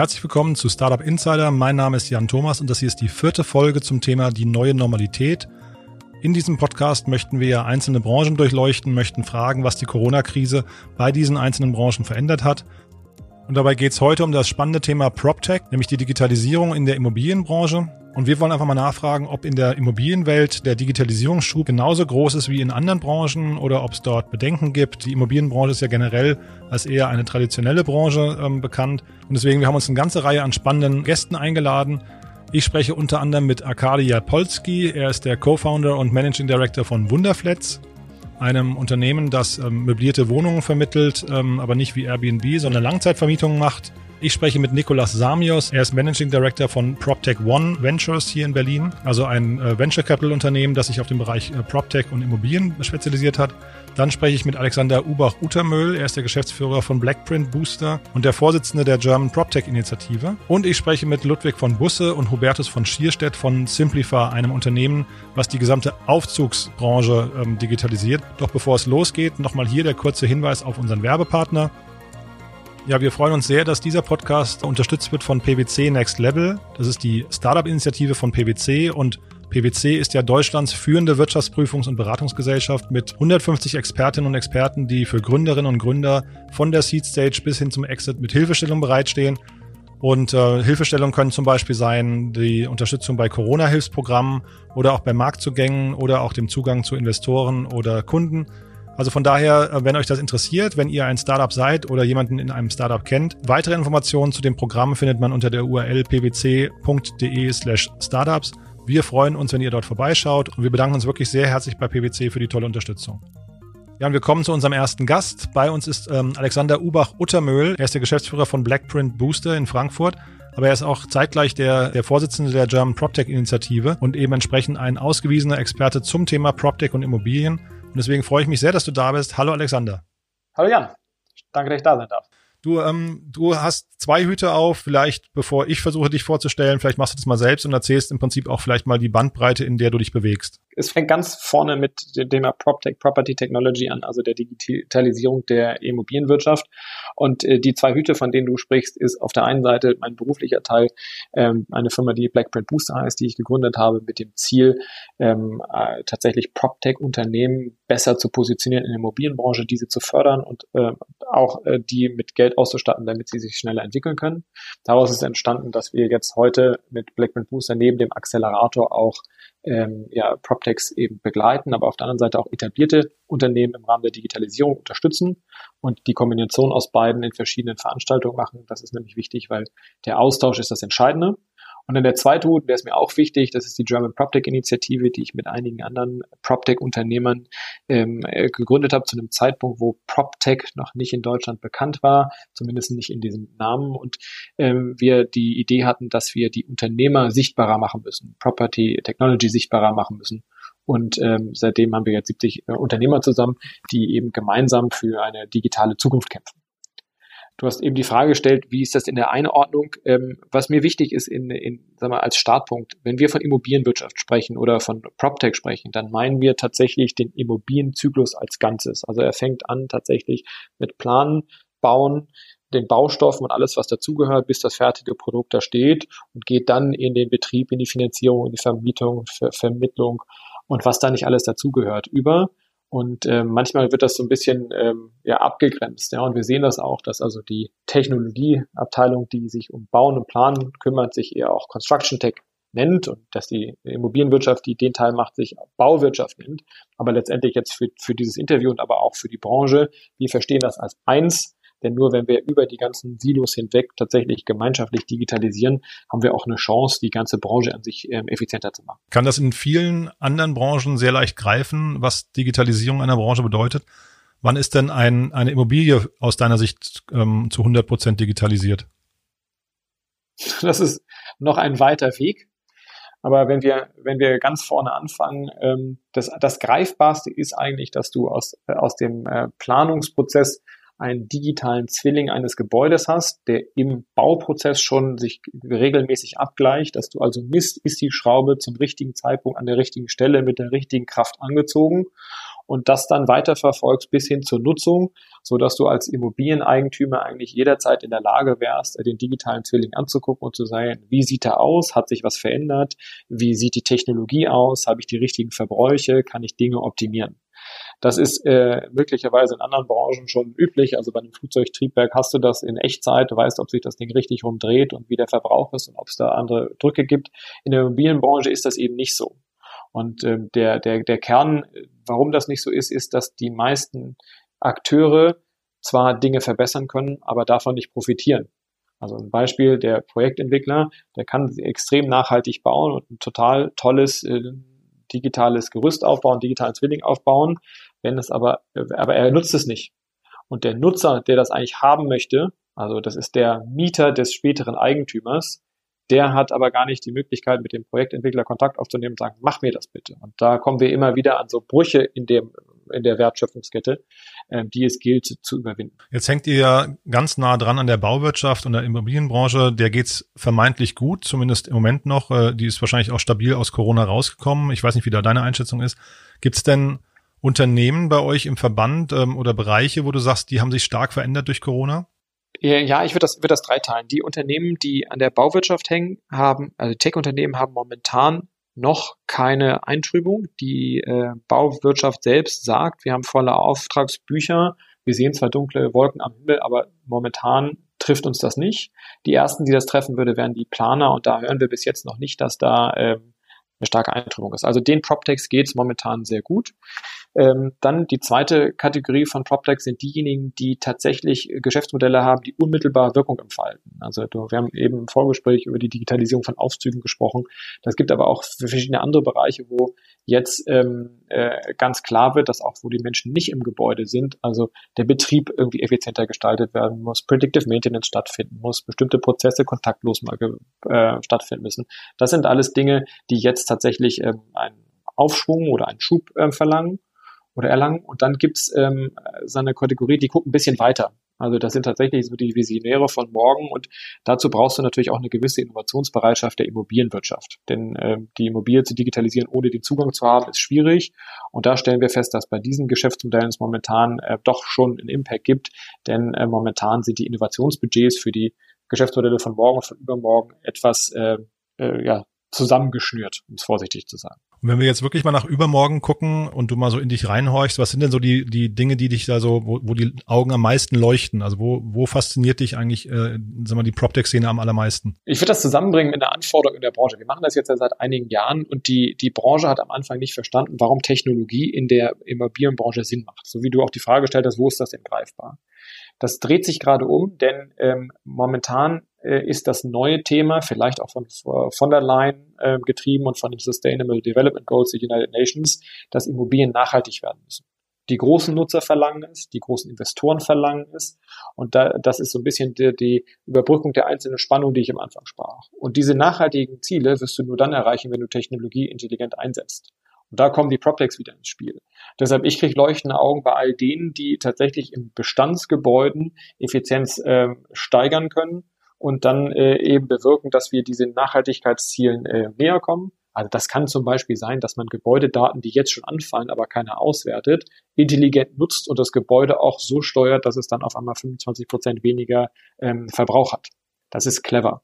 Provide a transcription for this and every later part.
herzlich willkommen zu Startup Insider. Mein Name ist Jan Thomas und das hier ist die vierte Folge zum Thema die neue Normalität. In diesem Podcast möchten wir einzelne Branchen durchleuchten, möchten fragen, was die Corona-Krise bei diesen einzelnen Branchen verändert hat. Und dabei geht es heute um das spannende Thema PropTech, nämlich die Digitalisierung in der Immobilienbranche. Und wir wollen einfach mal nachfragen, ob in der Immobilienwelt der Digitalisierungsschub genauso groß ist wie in anderen Branchen oder ob es dort Bedenken gibt. Die Immobilienbranche ist ja generell als eher eine traditionelle Branche ähm, bekannt. Und deswegen, wir haben uns eine ganze Reihe an spannenden Gästen eingeladen. Ich spreche unter anderem mit Arkady Japolski. Er ist der Co-Founder und Managing Director von Wunderflats, einem Unternehmen, das ähm, möblierte Wohnungen vermittelt, ähm, aber nicht wie Airbnb, sondern Langzeitvermietungen macht. Ich spreche mit Nicolas Samios. Er ist Managing Director von PropTech One Ventures hier in Berlin, also ein äh, Venture Capital Unternehmen, das sich auf den Bereich äh, PropTech und Immobilien spezialisiert hat. Dann spreche ich mit Alexander Ubach-Utermöhl. Er ist der Geschäftsführer von Blackprint Booster und der Vorsitzende der German PropTech Initiative. Und ich spreche mit Ludwig von Busse und Hubertus von Schierstedt von Simplify, einem Unternehmen, was die gesamte Aufzugsbranche ähm, digitalisiert. Doch bevor es losgeht, nochmal hier der kurze Hinweis auf unseren Werbepartner. Ja, wir freuen uns sehr, dass dieser Podcast unterstützt wird von PwC Next Level. Das ist die Startup-Initiative von PwC und PwC ist ja Deutschlands führende Wirtschaftsprüfungs- und Beratungsgesellschaft mit 150 Expertinnen und Experten, die für Gründerinnen und Gründer von der Seed Stage bis hin zum Exit mit Hilfestellung bereitstehen. Und äh, Hilfestellungen können zum Beispiel sein die Unterstützung bei Corona-Hilfsprogrammen oder auch bei Marktzugängen oder auch dem Zugang zu Investoren oder Kunden. Also von daher, äh, wenn euch das interessiert, wenn ihr ein Startup seid oder jemanden in einem Startup kennt, weitere Informationen zu dem Programm findet man unter der URL pwc.de slash startups. Wir freuen uns, wenn ihr dort vorbeischaut und wir bedanken uns wirklich sehr herzlich bei PwC für die tolle Unterstützung. Ja, und wir kommen zu unserem ersten Gast. Bei uns ist ähm, Alexander Ubach-Uttermöhl. Er ist der Geschäftsführer von Blackprint Booster in Frankfurt. Aber er ist auch zeitgleich der, der Vorsitzende der German PropTech-Initiative und eben entsprechend ein ausgewiesener Experte zum Thema PropTech und Immobilien. Und deswegen freue ich mich sehr, dass du da bist. Hallo Alexander. Hallo Jan. Danke, dass ich da sein darf. Du, ähm, du hast zwei Hüte auf. Vielleicht, bevor ich versuche, dich vorzustellen, vielleicht machst du das mal selbst und erzählst im Prinzip auch vielleicht mal die Bandbreite, in der du dich bewegst. Es fängt ganz vorne mit dem Thema PropTech, Property Technology an, also der Digitalisierung der Immobilienwirtschaft. Und äh, die zwei Hüte, von denen du sprichst, ist auf der einen Seite mein beruflicher Teil, ähm, eine Firma, die Blackprint Booster heißt, die ich gegründet habe, mit dem Ziel, ähm, äh, tatsächlich PropTech-Unternehmen besser zu positionieren in der Immobilienbranche, diese zu fördern und äh, auch äh, die mit Geld auszustatten, damit sie sich schneller entwickeln können. Daraus ist entstanden, dass wir jetzt heute mit Blackman Booster neben dem Accelerator auch ähm, ja, PropTechs eben begleiten, aber auf der anderen Seite auch etablierte Unternehmen im Rahmen der Digitalisierung unterstützen und die Kombination aus beiden in verschiedenen Veranstaltungen machen. Das ist nämlich wichtig, weil der Austausch ist das Entscheidende. Und dann der zweite Hut, der ist mir auch wichtig, das ist die German PropTech-Initiative, die ich mit einigen anderen PropTech-Unternehmern ähm, äh, gegründet habe, zu einem Zeitpunkt, wo PropTech noch nicht in Deutschland bekannt war, zumindest nicht in diesem Namen. Und ähm, wir die Idee hatten, dass wir die Unternehmer sichtbarer machen müssen, Property Technology sichtbarer machen müssen. Und ähm, seitdem haben wir jetzt 70 äh, Unternehmer zusammen, die eben gemeinsam für eine digitale Zukunft kämpfen. Du hast eben die Frage gestellt, wie ist das in der Einordnung? Ähm, was mir wichtig ist in, in, sag mal, als Startpunkt, wenn wir von Immobilienwirtschaft sprechen oder von PropTech sprechen, dann meinen wir tatsächlich den Immobilienzyklus als Ganzes. Also er fängt an tatsächlich mit Planen, Bauen, den Baustoffen und alles, was dazugehört, bis das fertige Produkt da steht und geht dann in den Betrieb, in die Finanzierung, in die Vermietung, Ver Vermittlung und was da nicht alles dazugehört über und äh, manchmal wird das so ein bisschen ähm, ja, abgegrenzt. Ja, und wir sehen das auch, dass also die Technologieabteilung, die sich um Bauen und Planen kümmert, sich eher auch Construction Tech nennt und dass die Immobilienwirtschaft, die den Teil macht, sich Bauwirtschaft nennt. Aber letztendlich jetzt für, für dieses Interview und aber auch für die Branche, wir verstehen das als eins denn nur wenn wir über die ganzen Silos hinweg tatsächlich gemeinschaftlich digitalisieren, haben wir auch eine Chance, die ganze Branche an sich ähm, effizienter zu machen. Kann das in vielen anderen Branchen sehr leicht greifen, was Digitalisierung einer Branche bedeutet? Wann ist denn ein, eine Immobilie aus deiner Sicht ähm, zu 100 Prozent digitalisiert? Das ist noch ein weiter Weg. Aber wenn wir, wenn wir ganz vorne anfangen, ähm, das, das Greifbarste ist eigentlich, dass du aus, äh, aus dem äh, Planungsprozess einen digitalen Zwilling eines Gebäudes hast, der im Bauprozess schon sich regelmäßig abgleicht, dass du also misst, ist die Schraube zum richtigen Zeitpunkt an der richtigen Stelle mit der richtigen Kraft angezogen. und das dann weiterverfolgst bis hin zur Nutzung, so dass du als Immobilieneigentümer eigentlich jederzeit in der Lage wärst, den digitalen Zwilling anzugucken und zu sagen, wie sieht er aus? Hat sich was verändert? Wie sieht die Technologie aus? Habe ich die richtigen Verbräuche? Kann ich Dinge optimieren? Das ist äh, möglicherweise in anderen Branchen schon üblich. Also bei einem Flugzeugtriebwerk hast du das in Echtzeit, du weißt, ob sich das Ding richtig rumdreht und wie der Verbrauch ist und ob es da andere Drücke gibt. In der Immobilienbranche ist das eben nicht so. Und äh, der, der, der Kern, warum das nicht so ist, ist, dass die meisten Akteure zwar Dinge verbessern können, aber davon nicht profitieren. Also ein Beispiel, der Projektentwickler, der kann extrem nachhaltig bauen und ein total tolles äh, digitales Gerüst aufbauen, digitalen Zwilling aufbauen. Wenn es aber, aber er nutzt es nicht. Und der Nutzer, der das eigentlich haben möchte, also das ist der Mieter des späteren Eigentümers, der hat aber gar nicht die Möglichkeit, mit dem Projektentwickler Kontakt aufzunehmen und sagen, mach mir das bitte. Und da kommen wir immer wieder an so Brüche in dem, in der Wertschöpfungskette, äh, die es gilt zu überwinden. Jetzt hängt ihr ja ganz nah dran an der Bauwirtschaft und der Immobilienbranche. Der geht's vermeintlich gut, zumindest im Moment noch. Äh, die ist wahrscheinlich auch stabil aus Corona rausgekommen. Ich weiß nicht, wie da deine Einschätzung ist. Gibt's denn Unternehmen bei euch im Verband ähm, oder Bereiche, wo du sagst, die haben sich stark verändert durch Corona? Ja, ich würde das, würde das dreiteilen. Die Unternehmen, die an der Bauwirtschaft hängen, haben, also Tech-Unternehmen haben momentan noch keine Eintrübung. Die äh, Bauwirtschaft selbst sagt, wir haben volle Auftragsbücher, wir sehen zwar dunkle Wolken am Himmel, aber momentan trifft uns das nicht. Die ersten, die das treffen würde, wären die Planer und da hören wir bis jetzt noch nicht, dass da ähm, eine starke Eintrübung ist. Also den PropTechs geht es momentan sehr gut. Ähm, dann die zweite Kategorie von PropTech sind diejenigen, die tatsächlich Geschäftsmodelle haben, die unmittelbar Wirkung entfalten. Also wir haben eben im Vorgespräch über die Digitalisierung von Aufzügen gesprochen. Das gibt aber auch verschiedene andere Bereiche, wo jetzt ähm, äh, ganz klar wird, dass auch wo die Menschen nicht im Gebäude sind, also der Betrieb irgendwie effizienter gestaltet werden muss, Predictive Maintenance stattfinden muss, bestimmte Prozesse kontaktlos mal äh, stattfinden müssen. Das sind alles Dinge, die jetzt tatsächlich ähm, einen Aufschwung oder einen Schub äh, verlangen oder erlangen. Und dann gibt's ähm, so eine Kategorie, die guckt ein bisschen weiter. Also das sind tatsächlich so die Visionäre von morgen und dazu brauchst du natürlich auch eine gewisse Innovationsbereitschaft der Immobilienwirtschaft. Denn äh, die Immobilie zu digitalisieren, ohne den Zugang zu haben, ist schwierig. Und da stellen wir fest, dass bei diesen Geschäftsmodellen es momentan äh, doch schon einen Impact gibt, denn äh, momentan sind die Innovationsbudgets für die Geschäftsmodelle von morgen und von übermorgen etwas äh, äh, ja, zusammengeschnürt, um es vorsichtig zu sagen. Und wenn wir jetzt wirklich mal nach übermorgen gucken und du mal so in dich reinhorchst, was sind denn so die, die Dinge, die dich da so, wo, wo die Augen am meisten leuchten? Also wo, wo fasziniert dich eigentlich, äh, sag mal, die PropTech-Szene am allermeisten? Ich würde das zusammenbringen mit einer Anforderung in der Branche. Wir machen das jetzt ja seit einigen Jahren und die, die Branche hat am Anfang nicht verstanden, warum Technologie in der Immobilienbranche Sinn macht. So wie du auch die Frage gestellt hast, wo ist das denn greifbar? Das dreht sich gerade um, denn ähm, momentan ist das neue Thema, vielleicht auch von von der Leyen äh, getrieben und von den Sustainable Development Goals der United Nations, dass Immobilien nachhaltig werden müssen. Die großen Nutzer verlangen es, die großen Investoren verlangen es. Und da, das ist so ein bisschen die, die Überbrückung der einzelnen Spannung, die ich am Anfang sprach. Und diese nachhaltigen Ziele wirst du nur dann erreichen, wenn du Technologie intelligent einsetzt. Und da kommen die PropTechs wieder ins Spiel. Deshalb, ich kriege leuchtende Augen bei all denen, die tatsächlich in Bestandsgebäuden Effizienz äh, steigern können und dann äh, eben bewirken, dass wir diesen Nachhaltigkeitszielen äh, näher kommen. Also das kann zum Beispiel sein, dass man Gebäudedaten, die jetzt schon anfallen, aber keiner auswertet, intelligent nutzt und das Gebäude auch so steuert, dass es dann auf einmal 25 Prozent weniger ähm, Verbrauch hat. Das ist clever.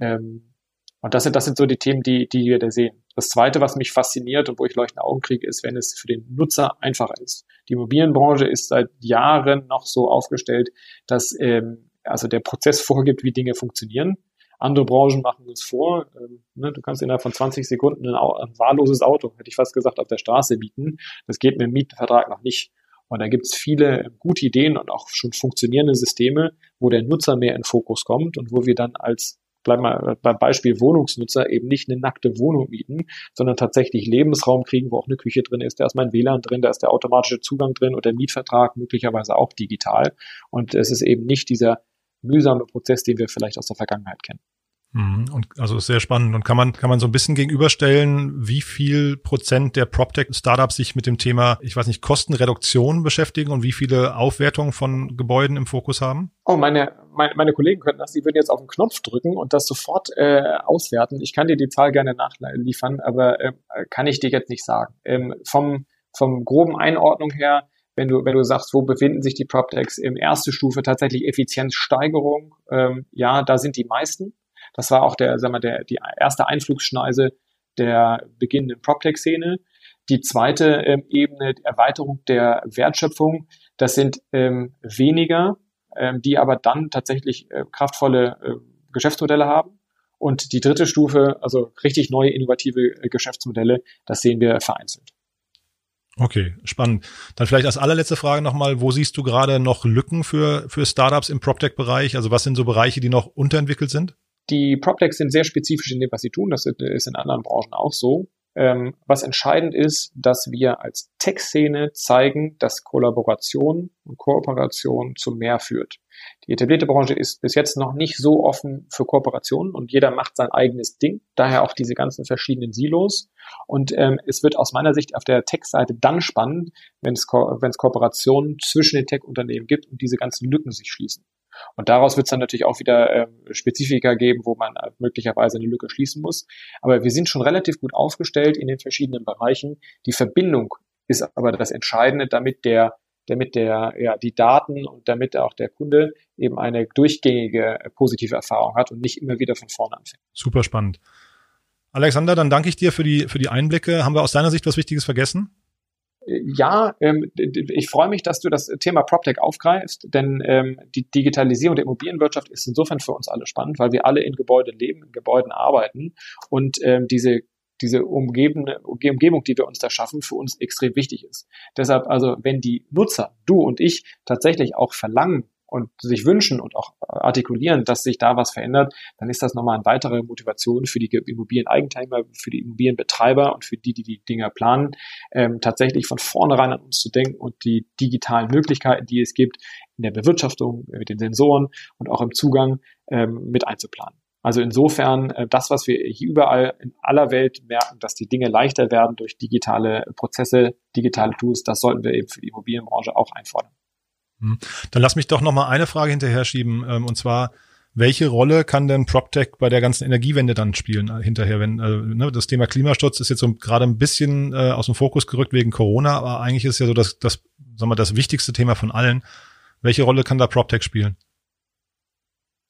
Ähm, und das sind, das sind so die Themen, die, die wir da sehen. Das zweite, was mich fasziniert und wo ich leuchtende Augen kriege, ist, wenn es für den Nutzer einfacher ist. Die Immobilienbranche ist seit Jahren noch so aufgestellt, dass ähm, also der Prozess vorgibt, wie Dinge funktionieren. Andere Branchen machen uns vor, ähm, ne, du kannst innerhalb von 20 Sekunden ein, ein, wahlloses Auto, hätte ich fast gesagt, auf der Straße mieten. Das geht mit dem Mietvertrag noch nicht. Und da gibt es viele gute Ideen und auch schon funktionierende Systeme, wo der Nutzer mehr in Fokus kommt und wo wir dann als bleib mal beim Beispiel Wohnungsnutzer eben nicht eine nackte Wohnung mieten, sondern tatsächlich Lebensraum kriegen, wo auch eine Küche drin ist, da ist mein WLAN drin, da ist der automatische Zugang drin und der Mietvertrag möglicherweise auch digital. Und es ist eben nicht dieser mühsame Prozess, den wir vielleicht aus der Vergangenheit kennen. Mhm. Und also ist sehr spannend. Und kann man, kann man so ein bisschen gegenüberstellen, wie viel Prozent der PropTech-Startups sich mit dem Thema, ich weiß nicht, Kostenreduktion beschäftigen und wie viele Aufwertungen von Gebäuden im Fokus haben? Oh, meine, meine, meine Kollegen könnten das, die würden jetzt auf den Knopf drücken und das sofort äh, auswerten. Ich kann dir die Zahl gerne nachliefern, aber äh, kann ich dir jetzt nicht sagen. Ähm, vom vom groben Einordnung her, wenn du, wenn du sagst, wo befinden sich die PropTechs im erste Stufe tatsächlich Effizienzsteigerung, ähm, ja, da sind die meisten. Das war auch der, sagen wir, der, die erste Einflugsschneise der beginnenden PropTech-Szene. Die zweite ähm, Ebene, Erweiterung der Wertschöpfung, das sind ähm, weniger, ähm, die aber dann tatsächlich äh, kraftvolle äh, Geschäftsmodelle haben. Und die dritte Stufe, also richtig neue innovative äh, Geschäftsmodelle, das sehen wir vereinzelt. Okay, spannend. Dann vielleicht als allerletzte Frage nochmal, wo siehst du gerade noch Lücken für, für Startups im PropTech-Bereich? Also was sind so Bereiche, die noch unterentwickelt sind? Die PropTechs sind sehr spezifisch in dem, was sie tun. Das ist in anderen Branchen auch so. Ähm, was entscheidend ist, dass wir als Tech-Szene zeigen, dass Kollaboration und Kooperation zu mehr führt. Die etablierte Branche ist bis jetzt noch nicht so offen für Kooperationen und jeder macht sein eigenes Ding. Daher auch diese ganzen verschiedenen Silos. Und ähm, es wird aus meiner Sicht auf der Tech-Seite dann spannend, wenn es, Ko wenn es Kooperationen zwischen den Tech-Unternehmen gibt und diese ganzen Lücken sich schließen. Und daraus wird es dann natürlich auch wieder äh, Spezifika geben, wo man äh, möglicherweise eine Lücke schließen muss. Aber wir sind schon relativ gut aufgestellt in den verschiedenen Bereichen. Die Verbindung ist aber das Entscheidende, damit der damit der, ja, die Daten und damit auch der Kunde eben eine durchgängige äh, positive Erfahrung hat und nicht immer wieder von vorne anfängt. Super spannend. Alexander, dann danke ich dir für die, für die Einblicke. Haben wir aus deiner Sicht was Wichtiges vergessen? Ja, ähm, ich freue mich, dass du das Thema PropTech aufgreifst, denn ähm, die Digitalisierung der Immobilienwirtschaft ist insofern für uns alle spannend, weil wir alle in Gebäuden leben, in Gebäuden arbeiten und ähm, diese diese umgebende Umgebung, die wir uns da schaffen, für uns extrem wichtig ist. Deshalb also, wenn die Nutzer, du und ich, tatsächlich auch verlangen, und sich wünschen und auch artikulieren, dass sich da was verändert, dann ist das nochmal eine weitere Motivation für die Immobilieneigentümer, für die Immobilienbetreiber und für die, die die Dinge planen, ähm, tatsächlich von vornherein an uns zu denken und die digitalen Möglichkeiten, die es gibt, in der Bewirtschaftung, mit den Sensoren und auch im Zugang ähm, mit einzuplanen. Also insofern, äh, das, was wir hier überall in aller Welt merken, dass die Dinge leichter werden durch digitale Prozesse, digitale Tools, das sollten wir eben für die Immobilienbranche auch einfordern. Hm. Dann lass mich doch noch mal eine Frage hinterher schieben, ähm, und zwar, welche Rolle kann denn PropTech bei der ganzen Energiewende dann spielen äh, hinterher? Wenn äh, ne, das Thema Klimaschutz ist jetzt so gerade ein bisschen äh, aus dem Fokus gerückt wegen Corona, aber eigentlich ist ja so das, das, sagen wir, das wichtigste Thema von allen. Welche Rolle kann da PropTech spielen?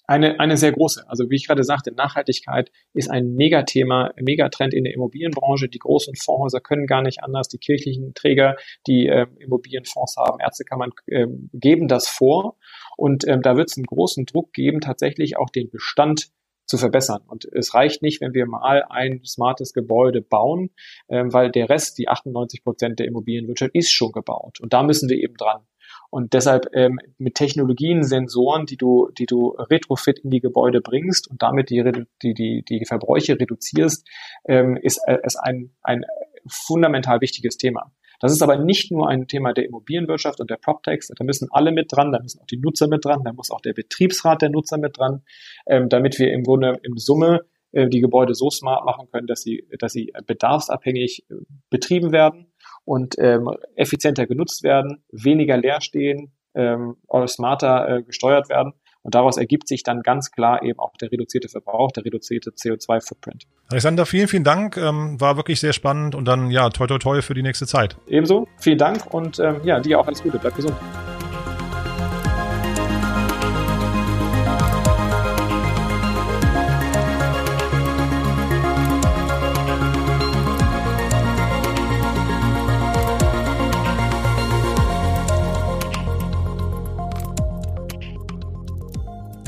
Eine, eine sehr große. Also wie ich gerade sagte, Nachhaltigkeit ist ein Megathema, Megatrend in der Immobilienbranche. Die großen Fondshäuser können gar nicht anders. Die kirchlichen Träger, die äh, Immobilienfonds haben, Ärztekammern, äh, geben das vor. Und ähm, da wird es einen großen Druck geben, tatsächlich auch den Bestand zu verbessern. Und es reicht nicht, wenn wir mal ein smartes Gebäude bauen, ähm, weil der Rest, die 98 Prozent der Immobilienwirtschaft, ist schon gebaut. Und da müssen wir eben dran. Und deshalb ähm, mit Technologien, Sensoren, die du, die du retrofit in die Gebäude bringst und damit die, die, die, die Verbräuche reduzierst, ähm, ist es äh, ein, ein fundamental wichtiges Thema. Das ist aber nicht nur ein Thema der Immobilienwirtschaft und der PropTechs. Da müssen alle mit dran, da müssen auch die Nutzer mit dran, da muss auch der Betriebsrat der Nutzer mit dran, ähm, damit wir im Grunde im Summe äh, die Gebäude so smart machen können, dass sie, dass sie bedarfsabhängig äh, betrieben werden und ähm, effizienter genutzt werden, weniger leer stehen, ähm, smarter äh, gesteuert werden. Und daraus ergibt sich dann ganz klar eben auch der reduzierte Verbrauch, der reduzierte CO2-Footprint. Alexander, vielen, vielen Dank. Ähm, war wirklich sehr spannend und dann ja, toi toi toi für die nächste Zeit. Ebenso, vielen Dank und ähm, ja, dir auch alles Gute. Bleib gesund.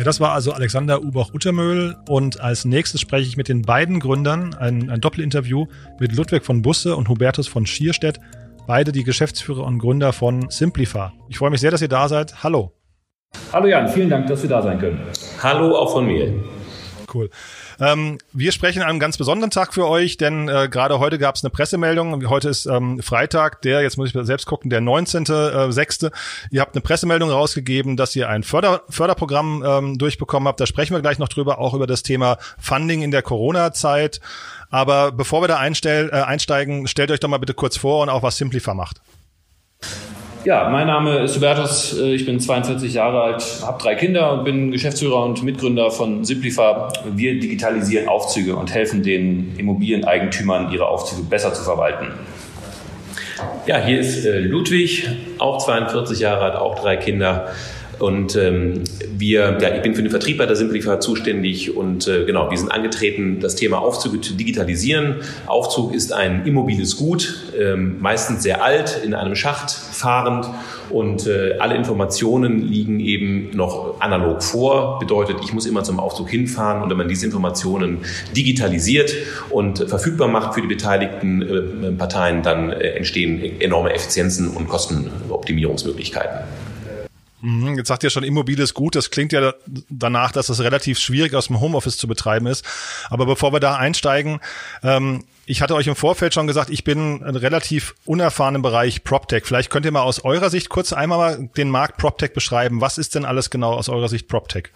Das war also Alexander Ubach-Uttermöhl und als nächstes spreche ich mit den beiden Gründern, ein, ein Doppelinterview mit Ludwig von Busse und Hubertus von Schierstedt, beide die Geschäftsführer und Gründer von Simplify. Ich freue mich sehr, dass ihr da seid. Hallo. Hallo Jan, vielen Dank, dass wir da sein können. Hallo auch von mir. Cool. Ähm, wir sprechen an einem ganz besonderen Tag für euch, denn äh, gerade heute gab es eine Pressemeldung. Heute ist ähm, Freitag, der, jetzt muss ich selbst gucken, der 19.06. Äh, ihr habt eine Pressemeldung rausgegeben, dass ihr ein Förder Förderprogramm ähm, durchbekommen habt. Da sprechen wir gleich noch drüber, auch über das Thema Funding in der Corona-Zeit. Aber bevor wir da einstell, äh, einsteigen, stellt euch doch mal bitte kurz vor und auch, was Simplify macht. Ja, mein Name ist Hubertus, äh, ich bin 42 Jahre alt, habe drei Kinder und bin Geschäftsführer und Mitgründer von Simplifa. Wir digitalisieren Aufzüge und helfen den Immobilieneigentümern, ihre Aufzüge besser zu verwalten. Ja, hier ist äh, Ludwig, auch 42 Jahre alt, auch drei Kinder. Und ähm, wir, ja, ich bin für den Vertrieb bei der Simplify zuständig und äh, genau, wir sind angetreten, das Thema Aufzüge zu digitalisieren. Aufzug ist ein immobiles Gut, ähm, meistens sehr alt, in einem Schacht fahrend und äh, alle Informationen liegen eben noch analog vor. Bedeutet, ich muss immer zum Aufzug hinfahren und wenn man diese Informationen digitalisiert und verfügbar macht für die beteiligten äh, Parteien, dann äh, entstehen enorme Effizienzen und Kostenoptimierungsmöglichkeiten. Mhm, jetzt sagt ihr schon, immobiles Gut. Das klingt ja danach, dass es relativ schwierig aus dem Homeoffice zu betreiben ist. Aber bevor wir da einsteigen, ähm, ich hatte euch im Vorfeld schon gesagt, ich bin relativ unerfahren im Bereich PropTech. Vielleicht könnt ihr mal aus eurer Sicht kurz einmal mal den Markt PropTech beschreiben. Was ist denn alles genau aus eurer Sicht PropTech?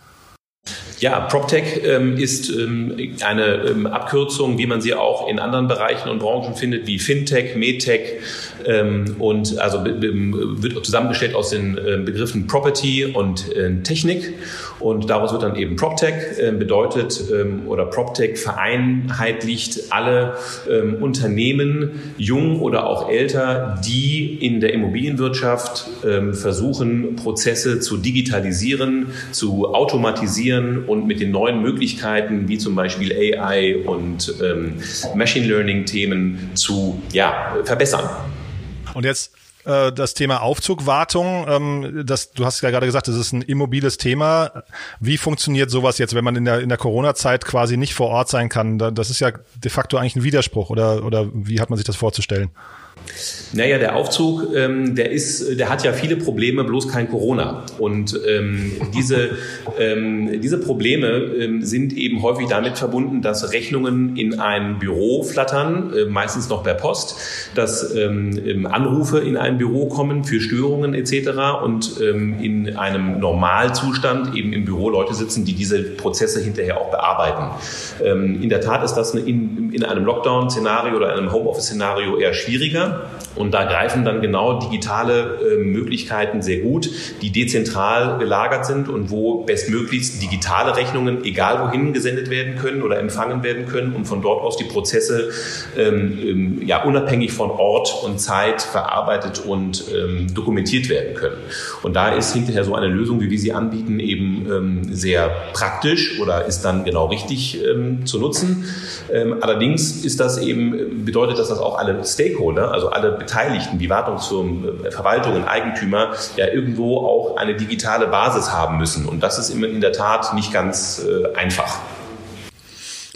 Ja, PropTech ähm, ist ähm, eine ähm, Abkürzung, wie man sie auch in anderen Bereichen und Branchen findet, wie Fintech, Medtech ähm, und also wird zusammengestellt aus den äh, Begriffen Property und äh, Technik. Und daraus wird dann eben PropTech äh, bedeutet ähm, oder PropTech vereinheitlicht alle ähm, Unternehmen, jung oder auch älter, die in der Immobilienwirtschaft versuchen, Prozesse zu digitalisieren, zu automatisieren und mit den neuen Möglichkeiten wie zum Beispiel AI und ähm, Machine Learning Themen zu ja, verbessern. Und jetzt äh, das Thema Aufzugwartung. Ähm, das, du hast ja gerade gesagt, das ist ein immobiles Thema. Wie funktioniert sowas jetzt, wenn man in der, in der Corona-Zeit quasi nicht vor Ort sein kann? Das ist ja de facto eigentlich ein Widerspruch oder, oder wie hat man sich das vorzustellen? Naja, der Aufzug, ähm, der ist, der hat ja viele Probleme, bloß kein Corona. Und ähm, diese, ähm, diese Probleme ähm, sind eben häufig damit verbunden, dass Rechnungen in ein Büro flattern, äh, meistens noch per Post, dass ähm, ähm, Anrufe in ein Büro kommen für Störungen etc. und in einem Normalzustand eben im Büro Leute sitzen, die diese Prozesse hinterher auch bearbeiten. In der Tat ist das in, in einem Lockdown-Szenario oder einem Homeoffice-Szenario eher schwieriger. Und da greifen dann genau digitale äh, Möglichkeiten sehr gut, die dezentral gelagert sind und wo bestmöglichst digitale Rechnungen, egal wohin gesendet werden können oder empfangen werden können und von dort aus die Prozesse ähm, ähm, ja, unabhängig von Ort und Zeit verarbeitet und ähm, dokumentiert werden können. Und da ist hinterher so eine Lösung, wie wir sie anbieten, eben ähm, sehr praktisch oder ist dann genau richtig ähm, zu nutzen. Ähm, allerdings ist das eben, bedeutet das, dass auch alle Stakeholder, also alle Beteiligten, die Wartungsfirmen, äh, Verwaltungen, Eigentümer, ja irgendwo auch eine digitale Basis haben müssen. Und das ist in der Tat nicht ganz äh, einfach.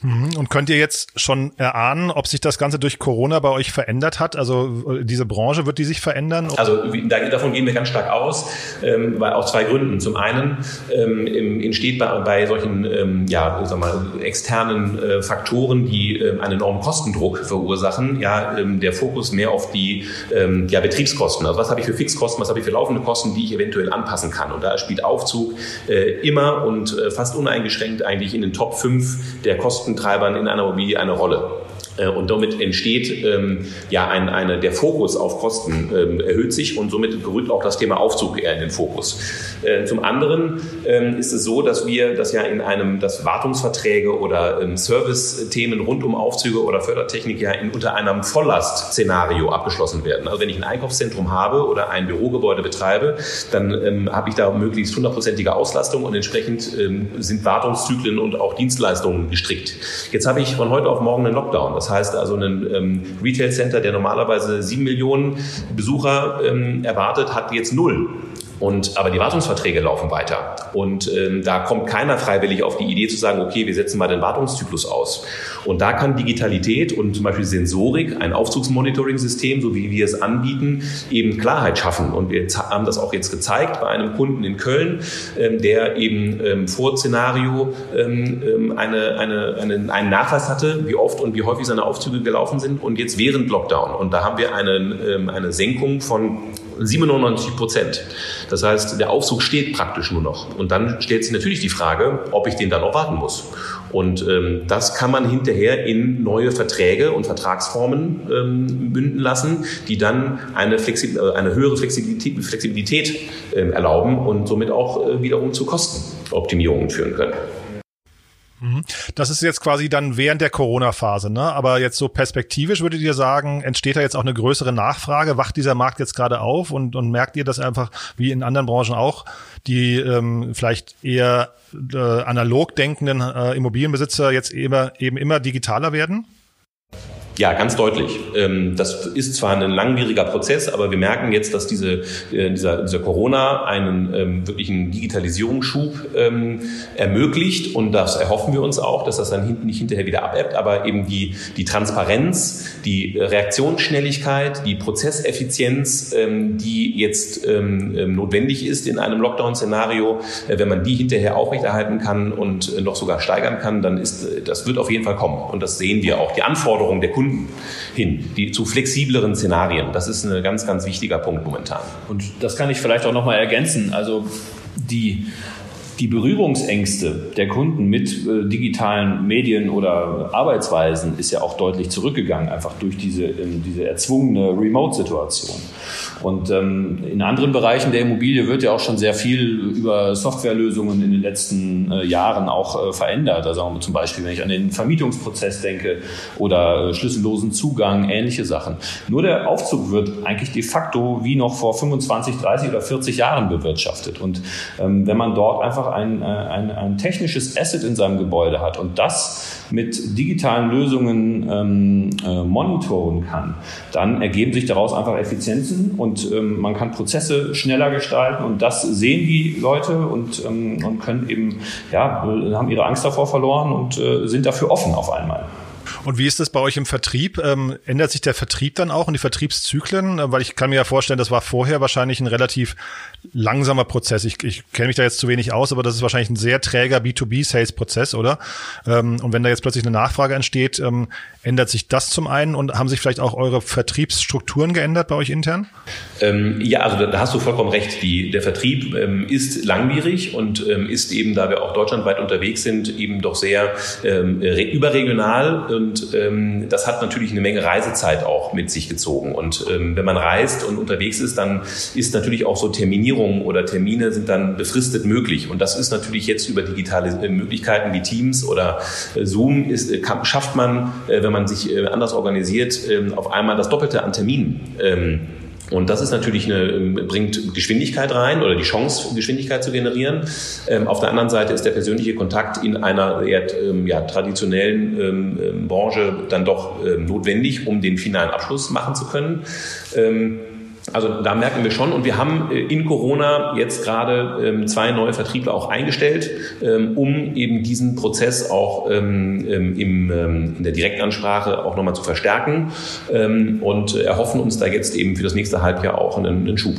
Mhm. Und könnt ihr jetzt schon erahnen, ob sich das Ganze durch Corona bei euch verändert hat? Also äh, diese Branche, wird die sich verändern? Also davon gehen wir ganz stark aus, ähm, weil aus zwei Gründen. Zum einen ähm, entsteht bei, bei solchen ähm, ja, sag mal, externen äh, Faktoren, die ähm, einen enormen Kostendruck verursachen, ja, ähm, der Fokus mehr auf die ähm, ja, Betriebskosten. Also was habe ich für Fixkosten, was habe ich für laufende Kosten, die ich eventuell anpassen kann. Und da spielt Aufzug äh, immer und äh, fast uneingeschränkt eigentlich in den Top 5 der Kosten Kostentreibern in einer Immobilie eine Rolle. Äh, und damit entsteht ähm, ja ein, eine, der Fokus auf Kosten ähm, erhöht sich und somit gerückt auch das Thema Aufzug eher in den Fokus. Äh, zum anderen ähm, ist es so, dass wir das ja in einem, dass Wartungsverträge oder ähm, Service-Themen rund um Aufzüge oder Fördertechnik ja in, unter einem Volllast-Szenario abgeschlossen werden. Also wenn ich ein Einkaufszentrum habe oder ein Bürogebäude betreibe, dann ähm, habe ich da möglichst hundertprozentige Auslastung und entsprechend ähm, sind Wartungszyklen und auch Dienstleistungen gestrickt. Jetzt habe ich von heute auf morgen einen Lockdown. Das heißt also, ein ähm, Retail Center, der normalerweise sieben Millionen Besucher ähm, erwartet, hat jetzt null. Und, aber die Wartungsverträge laufen weiter. Und ähm, da kommt keiner freiwillig auf die Idee zu sagen, okay, wir setzen mal den Wartungszyklus aus. Und da kann Digitalität und zum Beispiel Sensorik, ein Aufzugsmonitoring-System, so wie wir es anbieten, eben Klarheit schaffen. Und wir haben das auch jetzt gezeigt bei einem Kunden in Köln, ähm, der eben ähm, vor Szenario ähm, ähm eine, eine, eine, einen Nachweis hatte, wie oft und wie häufig seine Aufzüge gelaufen sind und jetzt während Lockdown. Und da haben wir eine, ähm, eine Senkung von 97 Prozent. Das heißt, der Aufzug steht praktisch nur noch. Und dann stellt sich natürlich die Frage, ob ich den dann noch warten muss. Und ähm, das kann man hinterher in neue Verträge und Vertragsformen ähm, münden lassen, die dann eine, Flexi äh, eine höhere Flexibilität, Flexibilität äh, erlauben und somit auch äh, wiederum zu Kostenoptimierungen führen können. Mhm. Das ist jetzt quasi dann während der Corona-Phase, ne? Aber jetzt so perspektivisch würdet ihr sagen, entsteht da jetzt auch eine größere Nachfrage? Wacht dieser Markt jetzt gerade auf und, und merkt ihr das einfach wie in anderen Branchen auch, die ähm, vielleicht eher äh, analog denkenden äh, Immobilienbesitzer jetzt eben, eben immer digitaler werden? Ja, ganz deutlich. Ähm, das ist zwar ein langwieriger Prozess, aber wir merken jetzt, dass diese, äh, dieser, dieser Corona einen ähm, wirklichen Digitalisierungsschub ähm, ermöglicht und das erhoffen wir uns auch, dass das dann nicht hinterher wieder abebbt, aber eben die, die Transparenz, die Reaktionsschnelligkeit, die Prozesseffizienz, die jetzt notwendig ist in einem Lockdown-Szenario, äh, wenn man die hinterher aufrechterhalten kann und noch sogar steigern kann, dann ist, äh, das wird auf jeden Fall kommen und das sehen wir auch. Die Anforderungen der Kunden Kunden hin, die zu flexibleren Szenarien. Das ist ein ganz, ganz wichtiger Punkt momentan. Und das kann ich vielleicht auch nochmal ergänzen. Also die die Berührungsängste der Kunden mit äh, digitalen Medien oder Arbeitsweisen ist ja auch deutlich zurückgegangen, einfach durch diese, äh, diese erzwungene Remote-Situation. Und ähm, in anderen Bereichen der Immobilie wird ja auch schon sehr viel über Softwarelösungen in den letzten äh, Jahren auch äh, verändert. Also zum Beispiel, wenn ich an den Vermietungsprozess denke oder äh, schlüssellosen Zugang, ähnliche Sachen. Nur der Aufzug wird eigentlich de facto wie noch vor 25, 30 oder 40 Jahren bewirtschaftet. Und ähm, wenn man dort einfach ein, äh, ein, ein technisches Asset in seinem Gebäude hat und das mit digitalen Lösungen ähm, äh, monitoren kann, dann ergeben sich daraus einfach Effizienzen und ähm, man kann Prozesse schneller gestalten und das sehen die Leute und, ähm, und können eben, ja, haben ihre Angst davor verloren und äh, sind dafür offen auf einmal. Und wie ist das bei euch im Vertrieb? Ähm, ändert sich der Vertrieb dann auch und die Vertriebszyklen? Äh, weil ich kann mir ja vorstellen, das war vorher wahrscheinlich ein relativ langsamer Prozess. Ich, ich kenne mich da jetzt zu wenig aus, aber das ist wahrscheinlich ein sehr träger B2B-Sales-Prozess, oder? Ähm, und wenn da jetzt plötzlich eine Nachfrage entsteht, ähm, ändert sich das zum einen und haben sich vielleicht auch eure Vertriebsstrukturen geändert bei euch intern? Ähm, ja, also da, hast du vollkommen recht. Die, der Vertrieb ähm, ist langwierig und ähm, ist eben, da wir auch deutschlandweit unterwegs sind, eben doch sehr überregional und ähm, das hat natürlich eine Menge Reisezeit auch mit sich gezogen. Und ähm, wenn man reist und unterwegs ist, dann ist natürlich auch so Terminierung oder Termine sind dann befristet möglich. Und das ist natürlich jetzt über digitale äh, Möglichkeiten wie Teams oder äh, Zoom ist, äh, kann, schafft man, äh, wenn man sich äh, anders organisiert, ähm, auf einmal das Doppelte an Terminen. Ähm, und das ist natürlich eine, bringt Geschwindigkeit rein oder die Chance, Geschwindigkeit zu generieren. Ähm, auf der anderen Seite ist der persönliche Kontakt in einer eher ähm, ja, traditionellen ähm, ähm Branche dann doch ähm, notwendig, um den finalen Abschluss machen zu können. Also da merken wir schon und wir haben äh, in Corona jetzt gerade ähm, zwei neue Vertriebler auch eingestellt, ähm, um eben diesen Prozess auch ähm, in der Direktansprache auch nochmal zu verstärken und erhoffen uns da jetzt eben für das nächste Halbjahr auch einen Schub.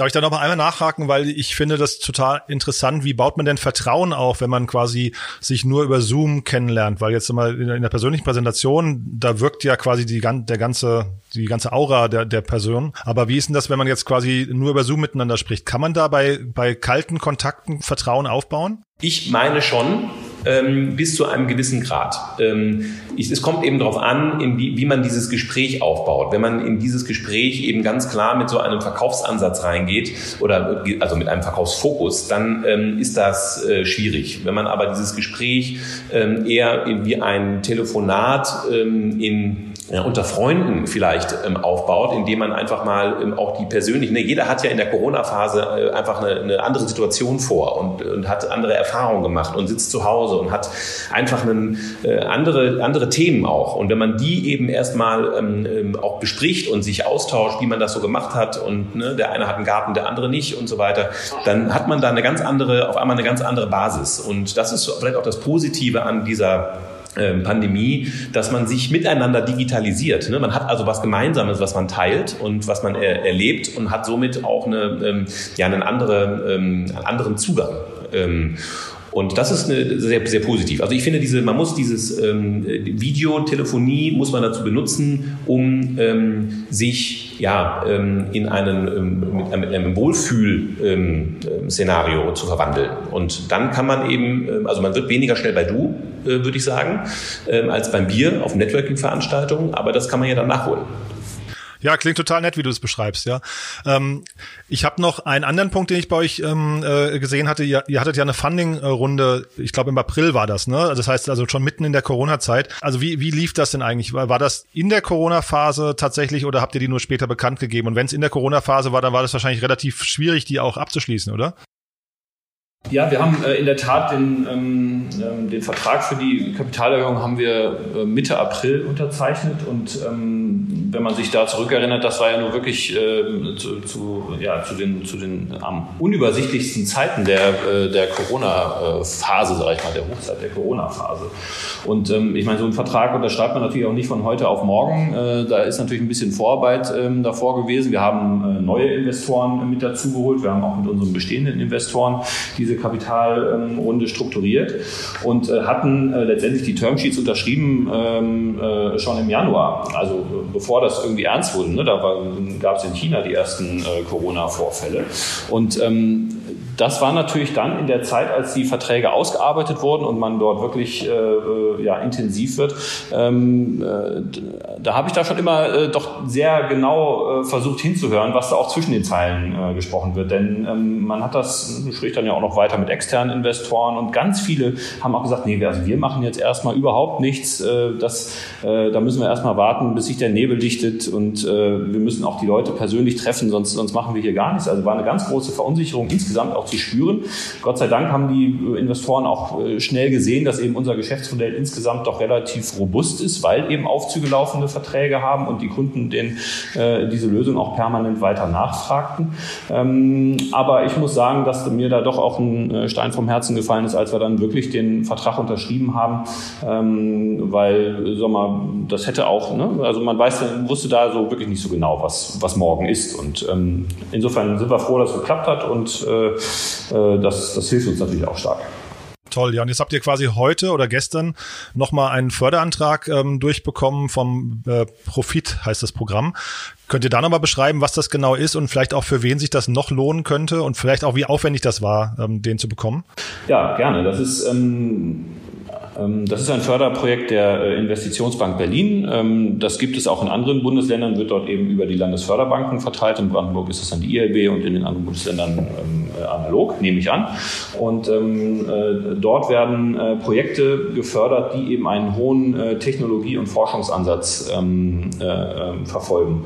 Darf ich da noch mal einmal nachhaken, weil ich finde das total interessant. Wie baut man denn Vertrauen auf, wenn man quasi sich nur über Zoom kennenlernt? Weil jetzt mal in der persönlichen Präsentation, da wirkt ja quasi die, der ganze, die ganze Aura der, der Person. Aber wie ist denn das, wenn man jetzt quasi nur über Zoom miteinander spricht? Kann man da bei, bei kalten Kontakten Vertrauen aufbauen? Ich meine schon, ähm, bis zu einem gewissen Grad. Ähm, ich, es kommt eben darauf an, in wie, wie man dieses Gespräch aufbaut. Wenn man in dieses Gespräch eben ganz klar mit so einem Verkaufsansatz reingeht oder also mit einem Verkaufsfokus, dann ähm, ist das äh, schwierig. Wenn man aber dieses Gespräch ähm, eher wie ein Telefonat ähm, in ja, unter Freunden vielleicht ähm, aufbaut, indem man einfach mal ähm, auch die persönlichen, ne, jeder hat ja in der Corona-Phase äh, einfach eine, eine, andere Situation vor und, und, hat andere Erfahrungen gemacht und sitzt zu Hause und hat einfach einen, äh, andere, andere Themen auch. Und wenn man die eben erstmal ähm, ähm, auch bespricht und sich austauscht, wie man das so gemacht hat und ne, der eine hat einen Garten, der andere nicht und so weiter, dann hat man da eine ganz andere, auf einmal eine ganz andere Basis. Und das ist vielleicht auch das Positive an dieser Pandemie, dass man sich miteinander digitalisiert. Ne? Man hat also was Gemeinsames, was man teilt und was man er erlebt und hat somit auch eine, ähm, ja, einen, andere, ähm, einen anderen Zugang. Und das ist eine, sehr, sehr positiv. Also ich finde, diese, man muss dieses ähm, Videotelefonie muss man dazu benutzen, um ähm, sich ja ähm, in einen ähm, mit einem, einem Wohlfühl-Szenario ähm, zu verwandeln. Und dann kann man eben, ähm, also man wird weniger schnell bei Du, äh, würde ich sagen, ähm, als beim Bier auf Networking-Veranstaltungen, aber das kann man ja dann nachholen. Ja, klingt total nett, wie du es beschreibst, ja. Ähm, ich habe noch einen anderen Punkt, den ich bei euch ähm, äh, gesehen hatte. Ihr, ihr hattet ja eine Funding-Runde, ich glaube im April war das, ne? Das heißt also schon mitten in der Corona-Zeit. Also wie, wie lief das denn eigentlich? War, war das in der Corona-Phase tatsächlich oder habt ihr die nur später bekannt gegeben? Und wenn es in der Corona-Phase war, dann war das wahrscheinlich relativ schwierig, die auch abzuschließen, oder? Ja, wir haben äh, in der Tat den, ähm, ähm, den Vertrag für die Kapitalerhöhung haben wir äh, Mitte April unterzeichnet und ähm, wenn man sich da zurückerinnert, das war ja nur wirklich zu, zu, ja, zu den, zu den am unübersichtlichsten Zeiten der, äh, der Corona-Phase, sage ich mal, der Hochzeit der Corona-Phase. Und ich meine, so einen Vertrag unterschreibt man natürlich auch nicht von heute auf morgen. Da ist natürlich ein bisschen Vorarbeit davor gewesen. Wir haben neue Investoren mit dazugeholt. Wir haben auch mit unseren bestehenden Investoren diese Kapitalrunde strukturiert und äh, hatten äh, letztendlich die Termsheets unterschrieben ähm, äh, schon im Januar. Also bevor das irgendwie ernst wurde. Ne? Da gab es in China die ersten Corona-Vorfälle. Und ähm, das war natürlich dann in der Zeit, als die Verträge ausgearbeitet wurden und man dort wirklich äh, äh ja, intensiv wird, ähm, äh, da habe ich da schon immer äh, doch sehr genau äh, versucht hinzuhören, was da auch zwischen den Zeilen äh, gesprochen wird. Denn ähm, man hat das, spricht dann ja auch noch weiter mit externen Investoren und ganz viele haben auch gesagt, nee, also wir machen jetzt erstmal überhaupt nichts. Das, da müssen wir erstmal warten, bis sich der Nebel dichtet und wir müssen auch die Leute persönlich treffen, sonst, sonst machen wir hier gar nichts. Also war eine ganz große Verunsicherung insgesamt auch zu spüren. Gott sei Dank haben die äh, Investoren auch äh, schnell gesehen, dass eben unser Geschäftsmodell insgesamt doch relativ robust ist, weil eben Aufzüge laufende Verträge haben und die Kunden den, äh, diese Lösung auch permanent weiter nachfragten. Ähm, aber ich muss sagen, dass mir da doch auch ein äh, Stein vom Herzen gefallen ist, als wir dann wirklich den Vertrag unterschrieben haben, ähm, weil, sag mal, das hätte auch, ne? also man weiß, wusste da so wirklich nicht so genau, was, was morgen ist. Und ähm, insofern sind wir froh, dass es geklappt hat und äh, das, das hilft uns natürlich auch stark. Toll, ja. Und jetzt habt ihr quasi heute oder gestern nochmal einen Förderantrag ähm, durchbekommen vom äh, Profit, heißt das Programm. Könnt ihr da nochmal beschreiben, was das genau ist und vielleicht auch für wen sich das noch lohnen könnte und vielleicht auch wie aufwendig das war, ähm, den zu bekommen? Ja, gerne. Das ist ähm ähm, das ist ein Förderprojekt der äh, Investitionsbank Berlin. Ähm, das gibt es auch in anderen Bundesländern, wird dort eben über die Landesförderbanken verteilt. In Brandenburg ist es dann die ILB und in den anderen Bundesländern ähm, äh, analog, nehme ich an. Und äh, dort werden Projekte gefördert, die eben einen hohen Technologie- und Forschungsansatz verfolgen.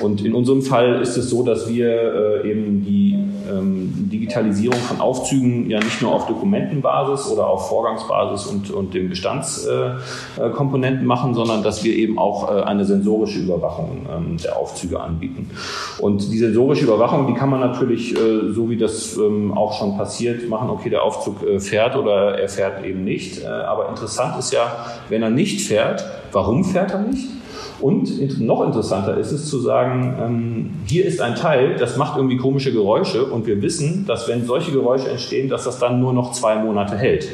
Und in unserem Fall ist es so, dass wir eben die Digitalisierung von Aufzügen ja nicht nur auf Dokumentenbasis oder auf Vorgangsbasis und, und dem Bestandskomponenten machen, sondern dass wir eben auch äh, eine sensorische Überwachung ähm, der Aufzüge anbieten. Und die sensorische Überwachung, die kann man natürlich, äh, so wie das ähm, auch schon passiert, machen, okay, der Aufzug äh, fährt oder er fährt eben nicht. Aber interessant ist ja, wenn er nicht fährt, warum fährt er nicht? Und noch interessanter ist es zu sagen, ähm, hier ist ein Teil, das macht irgendwie komische Geräusche und wir wissen, dass wenn solche Geräusche entstehen, dass das dann nur noch zwei Monate hält.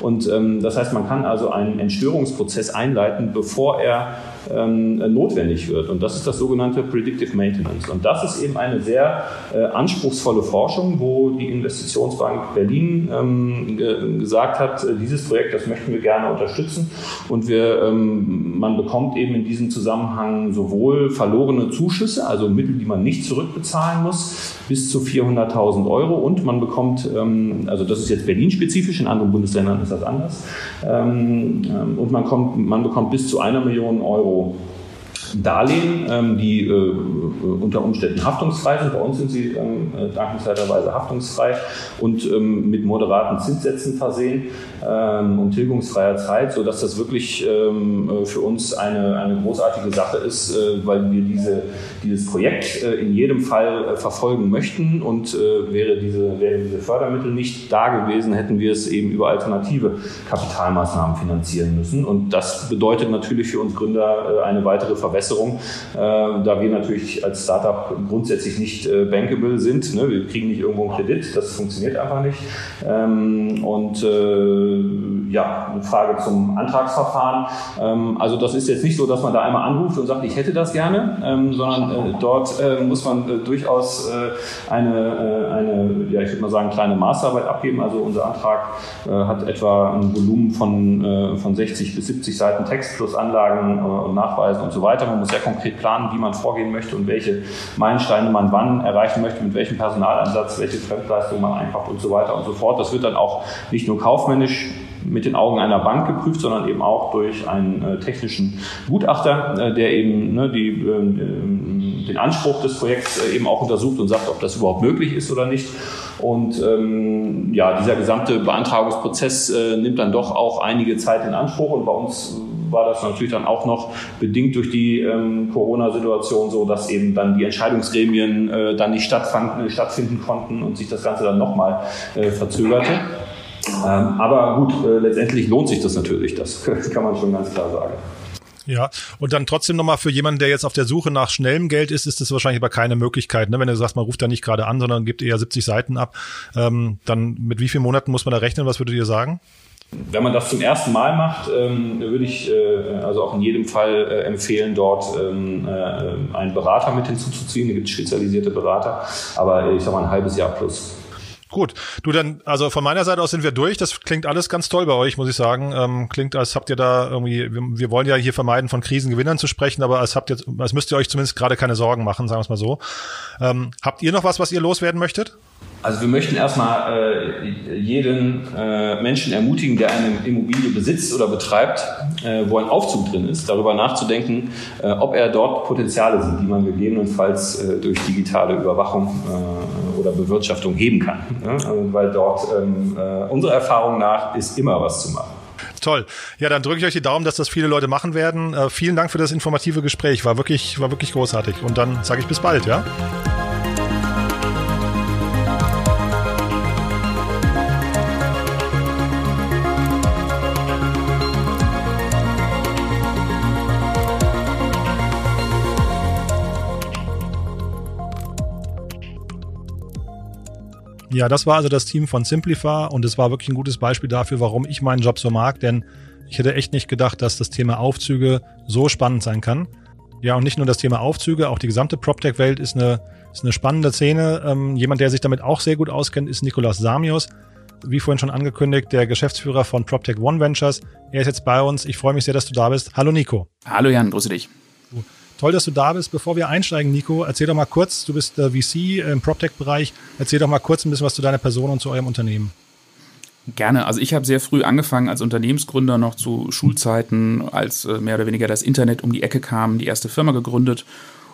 Und ähm, das heißt, man kann also einen Entstörungsprozess einleiten, bevor er ähm, notwendig wird. Und das ist das sogenannte Predictive Maintenance. Und das ist eben eine sehr äh, anspruchsvolle Forschung, wo die Investitionsbank Berlin ähm, ge gesagt hat, äh, dieses Projekt, das möchten wir gerne unterstützen. Und wir, ähm, man bekommt eben in diesem Zusammenhang sowohl verlorene Zuschüsse, also Mittel, die man nicht zurückbezahlen muss, bis zu 400.000 Euro. Und man bekommt, ähm, also das ist jetzt Berlin-spezifisch, in anderen Bundesländern ist das anders. Ähm, ähm, und man, kommt, man bekommt bis zu einer Million Euro Darlehen, ähm, die äh, unter Umständen haftungsfrei sind. Bei uns sind sie ähm, äh, dankenswerterweise haftungsfrei und ähm, mit moderaten Zinssätzen versehen ähm, und tilgungsfreier Zeit, sodass das wirklich ähm, äh, für uns eine, eine großartige Sache ist, äh, weil wir diese, dieses Projekt äh, in jedem Fall äh, verfolgen möchten und wäre diese, wären diese Fördermittel nicht da gewesen, hätten wir es eben über alternative Kapitalmaßnahmen finanzieren müssen. Und das bedeutet natürlich für uns Gründer eine weitere äh, da wir natürlich als Startup grundsätzlich nicht äh, bankable sind. Ne? Wir kriegen nicht irgendwo einen Kredit, das funktioniert einfach nicht. Ähm, und äh, ja, eine Frage zum Antragsverfahren. Ähm, also das ist jetzt nicht so, dass man da einmal anruft und sagt, ich hätte das gerne, ähm, sondern äh, dort äh, muss man äh, durchaus äh, eine, äh, eine, ja, ich würde mal sagen, kleine Maßarbeit abgeben. Also unser Antrag äh, hat etwa ein Volumen von, von 60 bis 70 Seiten Text plus Anlagen und Nachweisen und so weiter. Man muss sehr konkret planen, wie man vorgehen möchte und welche Meilensteine man wann erreichen möchte, mit welchem Personalansatz, welche Fremdleistungen man einkauft und so weiter und so fort. Das wird dann auch nicht nur kaufmännisch mit den Augen einer Bank geprüft, sondern eben auch durch einen äh, technischen Gutachter, äh, der eben ne, die, äh, den Anspruch des Projekts äh, eben auch untersucht und sagt, ob das überhaupt möglich ist oder nicht. Und ähm, ja, dieser gesamte Beantragungsprozess äh, nimmt dann doch auch einige Zeit in Anspruch und bei uns war das natürlich dann auch noch bedingt durch die ähm, Corona-Situation so, dass eben dann die Entscheidungsgremien äh, dann nicht stattfanden, stattfinden konnten und sich das Ganze dann nochmal äh, verzögerte. Ähm, aber gut, äh, letztendlich lohnt sich das natürlich, das kann man schon ganz klar sagen. Ja, und dann trotzdem nochmal für jemanden, der jetzt auf der Suche nach schnellem Geld ist, ist das wahrscheinlich aber keine Möglichkeit. Ne? Wenn du sagst, man ruft da nicht gerade an, sondern gibt eher 70 Seiten ab, ähm, dann mit wie vielen Monaten muss man da rechnen? Was würdet ihr sagen? Wenn man das zum ersten Mal macht, ähm, würde ich äh, also auch in jedem Fall äh, empfehlen, dort ähm, äh, einen Berater mit hinzuzuziehen. Da gibt es spezialisierte Berater, aber ich sag mal ein halbes Jahr plus. Gut, du dann, also von meiner Seite aus sind wir durch. Das klingt alles ganz toll bei euch, muss ich sagen. Ähm, klingt, als habt ihr da irgendwie, wir, wollen ja hier vermeiden, von Krisengewinnern zu sprechen, aber als habt ihr, als müsst ihr euch zumindest gerade keine Sorgen machen, sagen wir es mal so. Ähm, habt ihr noch was, was ihr loswerden möchtet? Also wir möchten erstmal äh, jeden äh, Menschen ermutigen, der eine Immobilie besitzt oder betreibt, äh, wo ein Aufzug drin ist, darüber nachzudenken, äh, ob er dort Potenziale sieht, die man gegebenenfalls äh, durch digitale Überwachung äh, oder Bewirtschaftung heben kann. Ja? Also, weil dort ähm, äh, unserer Erfahrung nach ist immer was zu machen. Toll. Ja, dann drücke ich euch die Daumen, dass das viele Leute machen werden. Vielen Dank für das informative Gespräch. War wirklich, war wirklich großartig. Und dann sage ich bis bald, ja? Ja, das war also das Team von Simplify und es war wirklich ein gutes Beispiel dafür, warum ich meinen Job so mag, denn ich hätte echt nicht gedacht, dass das Thema Aufzüge so spannend sein kann. Ja, und nicht nur das Thema Aufzüge, auch die gesamte PropTech-Welt ist eine, ist eine spannende Szene. Ähm, jemand, der sich damit auch sehr gut auskennt, ist Nikolaus Samios. Wie vorhin schon angekündigt, der Geschäftsführer von PropTech One Ventures. Er ist jetzt bei uns. Ich freue mich sehr, dass du da bist. Hallo Nico. Hallo Jan, grüße dich. Toll, dass du da bist. Bevor wir einsteigen, Nico, erzähl doch mal kurz, du bist der VC im PropTech-Bereich, erzähl doch mal kurz ein bisschen was zu deiner Person und zu eurem Unternehmen. Gerne. Also ich habe sehr früh angefangen als Unternehmensgründer noch zu Schulzeiten, als äh, mehr oder weniger das Internet um die Ecke kam, die erste Firma gegründet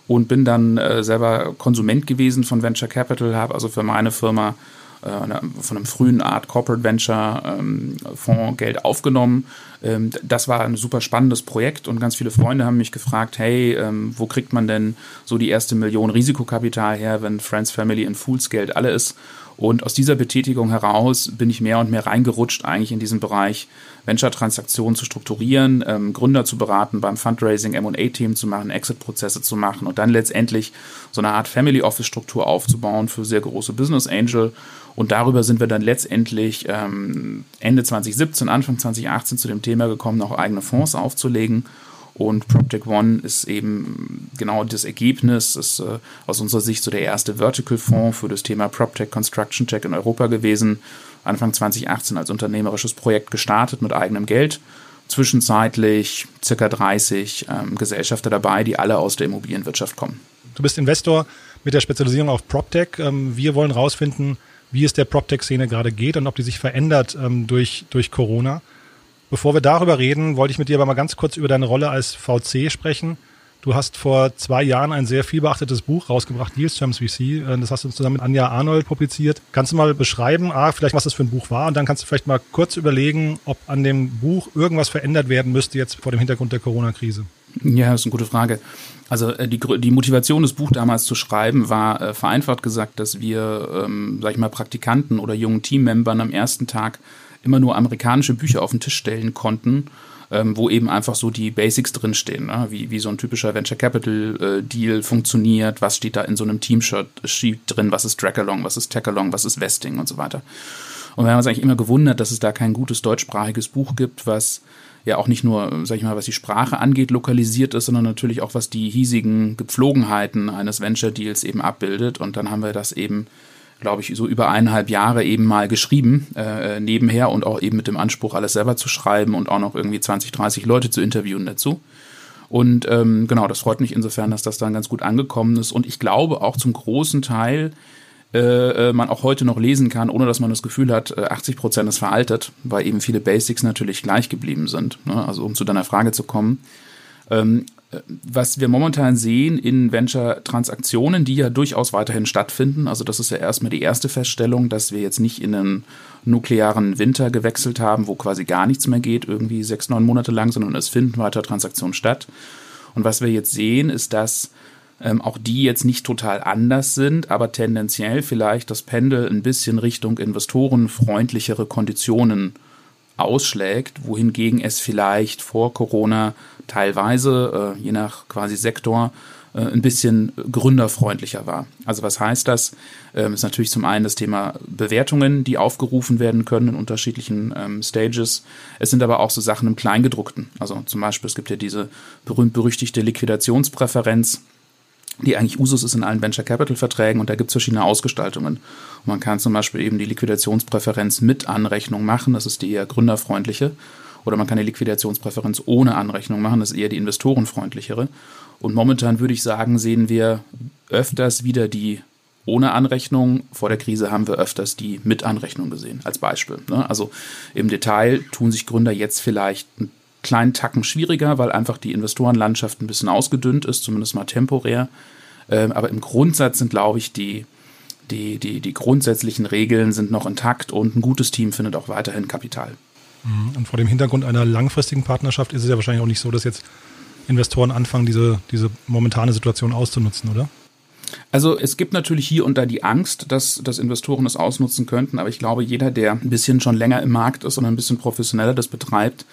und bin dann äh, selber Konsument gewesen von Venture Capital, habe also für meine Firma äh, von einem frühen Art Corporate Venture ähm, Fonds Geld aufgenommen. Ähm, das war ein super spannendes Projekt und ganz viele Freunde haben mich gefragt, hey, ähm, wo kriegt man denn so die erste Million Risikokapital her, wenn Friends, Family and Fools Geld alle ist? Und aus dieser Betätigung heraus bin ich mehr und mehr reingerutscht eigentlich in diesen Bereich Venture-Transaktionen zu strukturieren, ähm, Gründer zu beraten, beim Fundraising M&A-Team zu machen, Exit-Prozesse zu machen und dann letztendlich so eine Art Family-Office-Struktur aufzubauen für sehr große Business Angel und darüber sind wir dann letztendlich ähm, Ende 2017, Anfang 2018 zu dem Thema gekommen, auch eigene Fonds aufzulegen. Und PropTech One ist eben genau das Ergebnis, ist äh, aus unserer Sicht so der erste Vertical-Fonds für das Thema PropTech Construction Tech in Europa gewesen. Anfang 2018 als unternehmerisches Projekt gestartet mit eigenem Geld. Zwischenzeitlich circa 30 ähm, Gesellschafter dabei, die alle aus der Immobilienwirtschaft kommen. Du bist Investor mit der Spezialisierung auf PropTech. Ähm, wir wollen herausfinden, wie es der PropTech-Szene gerade geht und ob die sich verändert ähm, durch, durch Corona. Bevor wir darüber reden, wollte ich mit dir aber mal ganz kurz über deine Rolle als VC sprechen. Du hast vor zwei Jahren ein sehr viel beachtetes Buch rausgebracht, Deals Terms VC. Äh, das hast du zusammen mit Anja Arnold publiziert. Kannst du mal beschreiben, ah, vielleicht was das für ein Buch war und dann kannst du vielleicht mal kurz überlegen, ob an dem Buch irgendwas verändert werden müsste jetzt vor dem Hintergrund der Corona-Krise. Ja, das ist eine gute Frage. Also äh, die, die Motivation, das Buch damals zu schreiben, war äh, vereinfacht gesagt, dass wir, ähm, sag ich mal, Praktikanten oder jungen Teammembern am ersten Tag immer nur amerikanische Bücher auf den Tisch stellen konnten, ähm, wo eben einfach so die Basics drinstehen, ne? wie, wie so ein typischer Venture Capital äh, Deal funktioniert, was steht da in so einem Teamsheet drin, was ist Drag-Along, was ist Tag-Along, was ist Vesting und so weiter. Und wir haben uns eigentlich immer gewundert, dass es da kein gutes deutschsprachiges Buch gibt, was ja auch nicht nur, sag ich mal, was die Sprache angeht, lokalisiert ist, sondern natürlich auch, was die hiesigen Gepflogenheiten eines Venture Deals eben abbildet. Und dann haben wir das eben, glaube ich, so über eineinhalb Jahre eben mal geschrieben, äh, nebenher und auch eben mit dem Anspruch, alles selber zu schreiben und auch noch irgendwie 20, 30 Leute zu interviewen dazu. Und ähm, genau, das freut mich insofern, dass das dann ganz gut angekommen ist. Und ich glaube auch zum großen Teil äh, äh man auch heute noch lesen kann, ohne dass man das Gefühl hat, 80 äh, Prozent ist veraltet, weil eben viele Basics natürlich gleich geblieben sind. Ne? Also um zu deiner Frage zu kommen. Ähm, was wir momentan sehen in Venture-Transaktionen, die ja durchaus weiterhin stattfinden, also das ist ja erstmal die erste Feststellung, dass wir jetzt nicht in einen nuklearen Winter gewechselt haben, wo quasi gar nichts mehr geht, irgendwie sechs, neun Monate lang, sondern es finden weiter Transaktionen statt. Und was wir jetzt sehen, ist, dass ähm, auch die jetzt nicht total anders sind, aber tendenziell vielleicht das Pendel ein bisschen Richtung investorenfreundlichere Konditionen ausschlägt, wohingegen es vielleicht vor Corona teilweise, äh, je nach quasi Sektor, äh, ein bisschen gründerfreundlicher war. Also was heißt das? Ähm, ist natürlich zum einen das Thema Bewertungen, die aufgerufen werden können in unterschiedlichen ähm, Stages. Es sind aber auch so Sachen im Kleingedruckten. Also zum Beispiel, es gibt ja diese berühmt-berüchtigte Liquidationspräferenz, die eigentlich Usus ist in allen Venture Capital Verträgen und da gibt es verschiedene Ausgestaltungen. Und man kann zum Beispiel eben die Liquidationspräferenz mit Anrechnung machen, das ist die eher gründerfreundliche. Oder man kann die Liquidationspräferenz ohne Anrechnung machen, das ist eher die investorenfreundlichere. Und momentan würde ich sagen, sehen wir öfters wieder die ohne Anrechnung. Vor der Krise haben wir öfters die mit Anrechnung gesehen, als Beispiel. Ne? Also im Detail tun sich Gründer jetzt vielleicht einen kleinen Tacken schwieriger, weil einfach die Investorenlandschaft ein bisschen ausgedünnt ist, zumindest mal temporär. Ähm, aber im Grundsatz sind, glaube ich, die, die, die, die grundsätzlichen Regeln sind noch intakt und ein gutes Team findet auch weiterhin Kapital. Mhm. Und vor dem Hintergrund einer langfristigen Partnerschaft ist es ja wahrscheinlich auch nicht so, dass jetzt Investoren anfangen, diese, diese momentane Situation auszunutzen, oder? Also es gibt natürlich hier und da die Angst, dass, dass Investoren es ausnutzen könnten, aber ich glaube, jeder, der ein bisschen schon länger im Markt ist und ein bisschen professioneller das betreibt,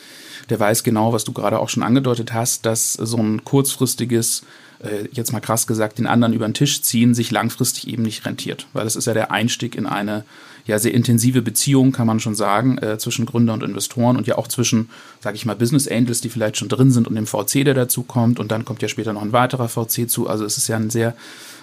der weiß genau, was du gerade auch schon angedeutet hast, dass so ein kurzfristiges, äh, jetzt mal krass gesagt, den anderen über den Tisch ziehen, sich langfristig eben nicht rentiert. Weil das ist ja der Einstieg in eine ja sehr intensive Beziehung, kann man schon sagen, äh, zwischen Gründer und Investoren und ja auch zwischen, sage ich mal, Business Angels, die vielleicht schon drin sind und dem VC, der dazu kommt. Und dann kommt ja später noch ein weiterer VC zu. Also es ist ja ein sehr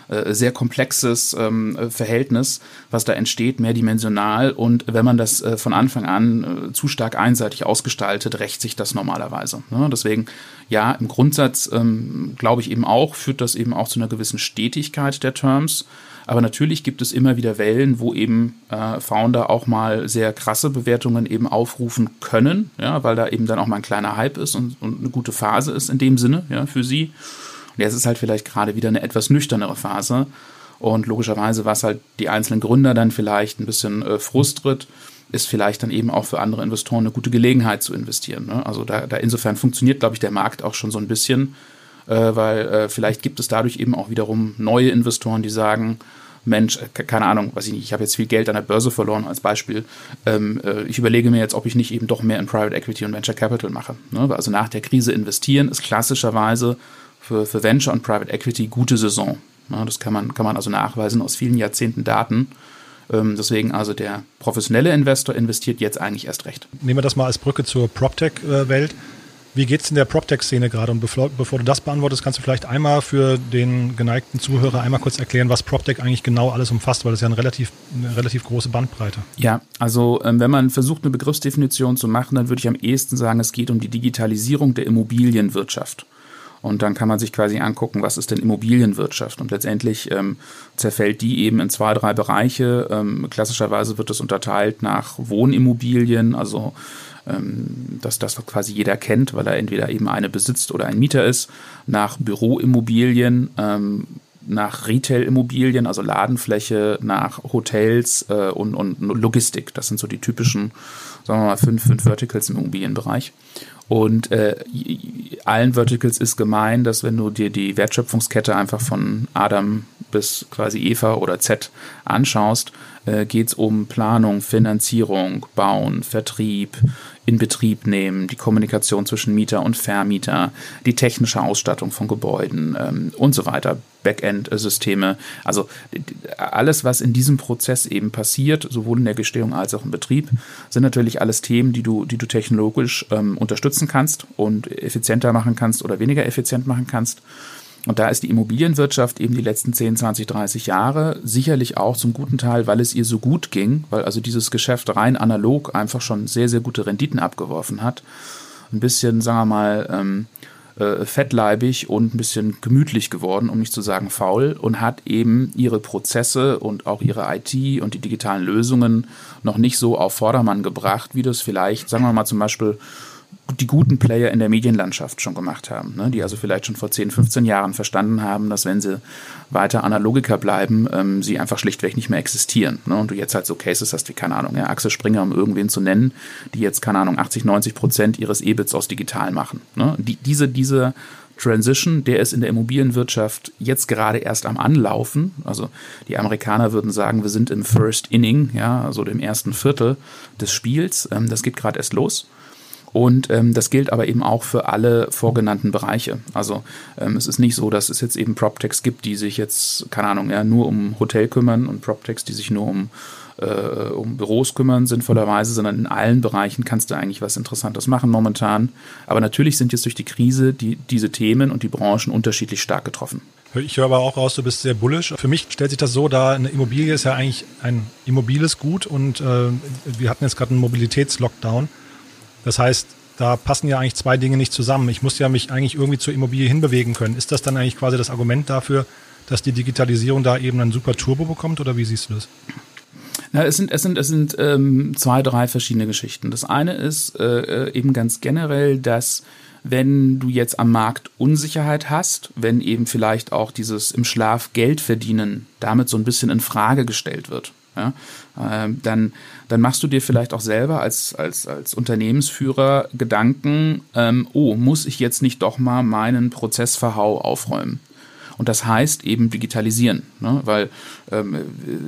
äh, sehr komplexes ähm, Verhältnis, was da entsteht, mehrdimensional. Und wenn man das äh, von Anfang an äh, zu stark einseitig ausgestaltet, rächt sich das normalerweise. Ne? Deswegen, ja, im Grundsatz ähm, glaube ich eben auch, führt das eben auch zu einer gewissen Stetigkeit der Terms. Aber natürlich gibt es immer wieder Wellen, wo eben äh, Founder auch mal sehr krasse Bewertungen eben aufrufen können, ja, weil da eben dann auch mal ein kleiner Hype ist und, und eine gute Phase ist in dem Sinne, ja, für sie. Und jetzt ist halt vielleicht gerade wieder eine etwas nüchternere Phase. Und logischerweise, was halt die einzelnen Gründer dann vielleicht ein bisschen äh, frustriert, ist vielleicht dann eben auch für andere Investoren eine gute Gelegenheit zu investieren. Ne? Also da, da insofern funktioniert, glaube ich, der Markt auch schon so ein bisschen, weil äh, vielleicht gibt es dadurch eben auch wiederum neue Investoren, die sagen, Mensch, äh, keine Ahnung, weiß ich nicht, ich habe jetzt viel Geld an der Börse verloren als Beispiel. Ähm, äh, ich überlege mir jetzt, ob ich nicht eben doch mehr in Private Equity und Venture Capital mache. Ne? Also nach der Krise investieren ist klassischerweise für, für Venture und Private Equity gute Saison. Ja, das kann man, kann man also nachweisen aus vielen Jahrzehnten Daten. Ähm, deswegen also der professionelle Investor investiert jetzt eigentlich erst recht. Nehmen wir das mal als Brücke zur PropTech-Welt. Wie geht es in der PropTech-Szene gerade? Und bevor, bevor, du das beantwortest, kannst du vielleicht einmal für den geneigten Zuhörer einmal kurz erklären, was PropTech eigentlich genau alles umfasst, weil das ja eine relativ, eine relativ große Bandbreite. Ja, also ähm, wenn man versucht, eine Begriffsdefinition zu machen, dann würde ich am ehesten sagen, es geht um die Digitalisierung der Immobilienwirtschaft. Und dann kann man sich quasi angucken, was ist denn Immobilienwirtschaft? Und letztendlich ähm, zerfällt die eben in zwei, drei Bereiche. Ähm, klassischerweise wird es unterteilt nach Wohnimmobilien, also ähm, dass das quasi jeder kennt, weil er entweder eben eine besitzt oder ein Mieter ist, nach Büroimmobilien, ähm, nach Retail-Immobilien, also Ladenfläche, nach Hotels äh, und, und Logistik. Das sind so die typischen, sagen wir mal, fünf, fünf Verticals im Immobilienbereich. Und äh, allen Verticals ist gemein, dass wenn du dir die Wertschöpfungskette einfach von Adam bis quasi Eva oder Z anschaust, äh, geht es um Planung, Finanzierung, Bauen, Vertrieb, in Betrieb nehmen, die Kommunikation zwischen Mieter und Vermieter, die technische Ausstattung von Gebäuden ähm, und so weiter, Backend-Systeme. Also alles, was in diesem Prozess eben passiert, sowohl in der Gestehung als auch im Betrieb, sind natürlich alles Themen, die du, die du technologisch ähm, unterstützen kannst und effizienter machen kannst oder weniger effizient machen kannst. Und da ist die Immobilienwirtschaft eben die letzten 10, 20, 30 Jahre sicherlich auch zum guten Teil, weil es ihr so gut ging, weil also dieses Geschäft rein analog einfach schon sehr, sehr gute Renditen abgeworfen hat. Ein bisschen, sagen wir mal, ähm, äh, fettleibig und ein bisschen gemütlich geworden, um nicht zu sagen faul, und hat eben ihre Prozesse und auch ihre IT und die digitalen Lösungen noch nicht so auf Vordermann gebracht, wie das vielleicht, sagen wir mal zum Beispiel, die guten Player in der Medienlandschaft schon gemacht haben, ne? die also vielleicht schon vor 10, 15 Jahren verstanden haben, dass wenn sie weiter Analogiker bleiben, ähm, sie einfach schlichtweg nicht mehr existieren. Ne? Und du jetzt halt so Cases hast wie, keine Ahnung, ja, Axel Springer, um irgendwen zu nennen, die jetzt, keine Ahnung, 80, 90 Prozent ihres EBITs aus digital machen. Ne? Die, diese, diese Transition, der ist in der Immobilienwirtschaft jetzt gerade erst am Anlaufen. Also die Amerikaner würden sagen, wir sind im First Inning, ja, also dem ersten Viertel des Spiels. Ähm, das geht gerade erst los. Und ähm, das gilt aber eben auch für alle vorgenannten Bereiche. Also ähm, es ist nicht so, dass es jetzt eben PropTechs gibt, die sich jetzt, keine Ahnung, ja, nur um Hotel kümmern und PropTechs, die sich nur um äh, um Büros kümmern, sinnvollerweise, sondern in allen Bereichen kannst du eigentlich was Interessantes machen momentan. Aber natürlich sind jetzt durch die Krise die, diese Themen und die Branchen unterschiedlich stark getroffen. Ich höre aber auch raus, du bist sehr bullisch. Für mich stellt sich das so dar, eine Immobilie ist ja eigentlich ein immobiles Gut und äh, wir hatten jetzt gerade einen Mobilitätslockdown. Das heißt, da passen ja eigentlich zwei Dinge nicht zusammen. Ich muss ja mich eigentlich irgendwie zur Immobilie hinbewegen können. Ist das dann eigentlich quasi das Argument dafür, dass die Digitalisierung da eben einen super Turbo bekommt oder wie siehst du das? Na, es sind, es sind, es sind ähm, zwei, drei verschiedene Geschichten. Das eine ist äh, eben ganz generell, dass wenn du jetzt am Markt Unsicherheit hast, wenn eben vielleicht auch dieses im Schlaf Geld verdienen damit so ein bisschen in Frage gestellt wird ja, ähm, dann, dann machst du dir vielleicht auch selber als, als, als Unternehmensführer Gedanken, ähm, oh, muss ich jetzt nicht doch mal meinen Prozessverhau aufräumen? Und das heißt eben digitalisieren, ne? weil ähm,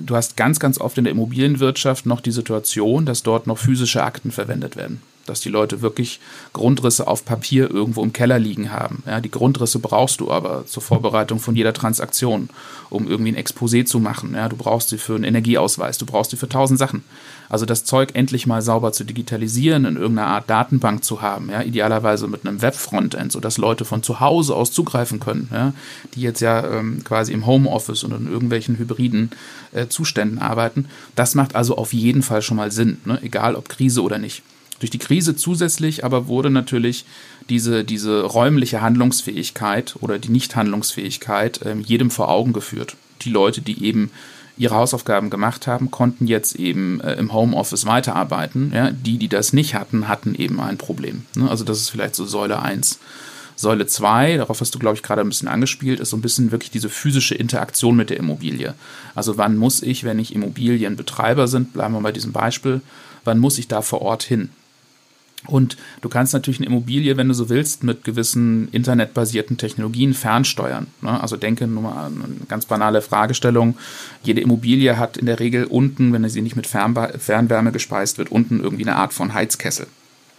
du hast ganz, ganz oft in der Immobilienwirtschaft noch die Situation, dass dort noch physische Akten verwendet werden dass die Leute wirklich Grundrisse auf Papier irgendwo im Keller liegen haben. Ja, die Grundrisse brauchst du aber zur Vorbereitung von jeder Transaktion, um irgendwie ein Exposé zu machen. Ja, du brauchst sie für einen Energieausweis, du brauchst sie für tausend Sachen. Also das Zeug endlich mal sauber zu digitalisieren, in irgendeiner Art Datenbank zu haben, ja, idealerweise mit einem Web-Frontend, sodass Leute von zu Hause aus zugreifen können, ja, die jetzt ja ähm, quasi im Homeoffice und in irgendwelchen hybriden äh, Zuständen arbeiten. Das macht also auf jeden Fall schon mal Sinn, ne, egal ob Krise oder nicht. Durch die Krise zusätzlich aber wurde natürlich diese, diese räumliche Handlungsfähigkeit oder die Nichthandlungsfähigkeit äh, jedem vor Augen geführt. Die Leute, die eben ihre Hausaufgaben gemacht haben, konnten jetzt eben äh, im Homeoffice weiterarbeiten. Ja, die, die das nicht hatten, hatten eben ein Problem. Ne? Also das ist vielleicht so Säule 1. Säule 2, darauf hast du, glaube ich, gerade ein bisschen angespielt, ist so ein bisschen wirklich diese physische Interaktion mit der Immobilie. Also wann muss ich, wenn ich Immobilienbetreiber sind, bleiben wir bei diesem Beispiel, wann muss ich da vor Ort hin? Und du kannst natürlich eine Immobilie, wenn du so willst, mit gewissen internetbasierten Technologien fernsteuern. Ne? Also denke nur mal an eine ganz banale Fragestellung. Jede Immobilie hat in der Regel unten, wenn sie nicht mit Fernwärme gespeist wird, unten irgendwie eine Art von Heizkessel.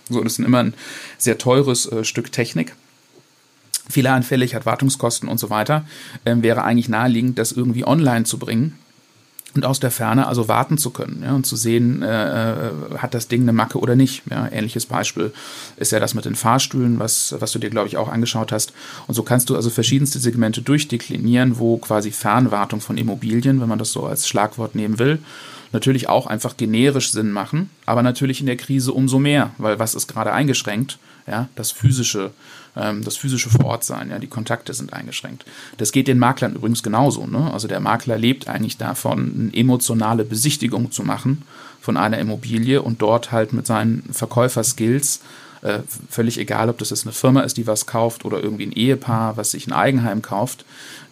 So, das ist immer ein sehr teures äh, Stück Technik fehleranfällig, hat Wartungskosten und so weiter, ähm, wäre eigentlich naheliegend, das irgendwie online zu bringen und aus der Ferne also warten zu können ja, und zu sehen, äh, äh, hat das Ding eine Macke oder nicht. Ja, ähnliches Beispiel ist ja das mit den Fahrstühlen, was, was du dir, glaube ich, auch angeschaut hast. Und so kannst du also verschiedenste Segmente durchdeklinieren, wo quasi Fernwartung von Immobilien, wenn man das so als Schlagwort nehmen will, natürlich auch einfach generisch Sinn machen, aber natürlich in der Krise umso mehr, weil was ist gerade eingeschränkt? Ja, das physische ähm, das physische Vorortsein, ja, die Kontakte sind eingeschränkt. Das geht den Maklern übrigens genauso. Ne? Also der Makler lebt eigentlich davon, eine emotionale Besichtigung zu machen von einer Immobilie und dort halt mit seinen Verkäuferskills äh, völlig egal, ob das jetzt eine Firma ist, die was kauft oder irgendwie ein Ehepaar, was sich ein Eigenheim kauft,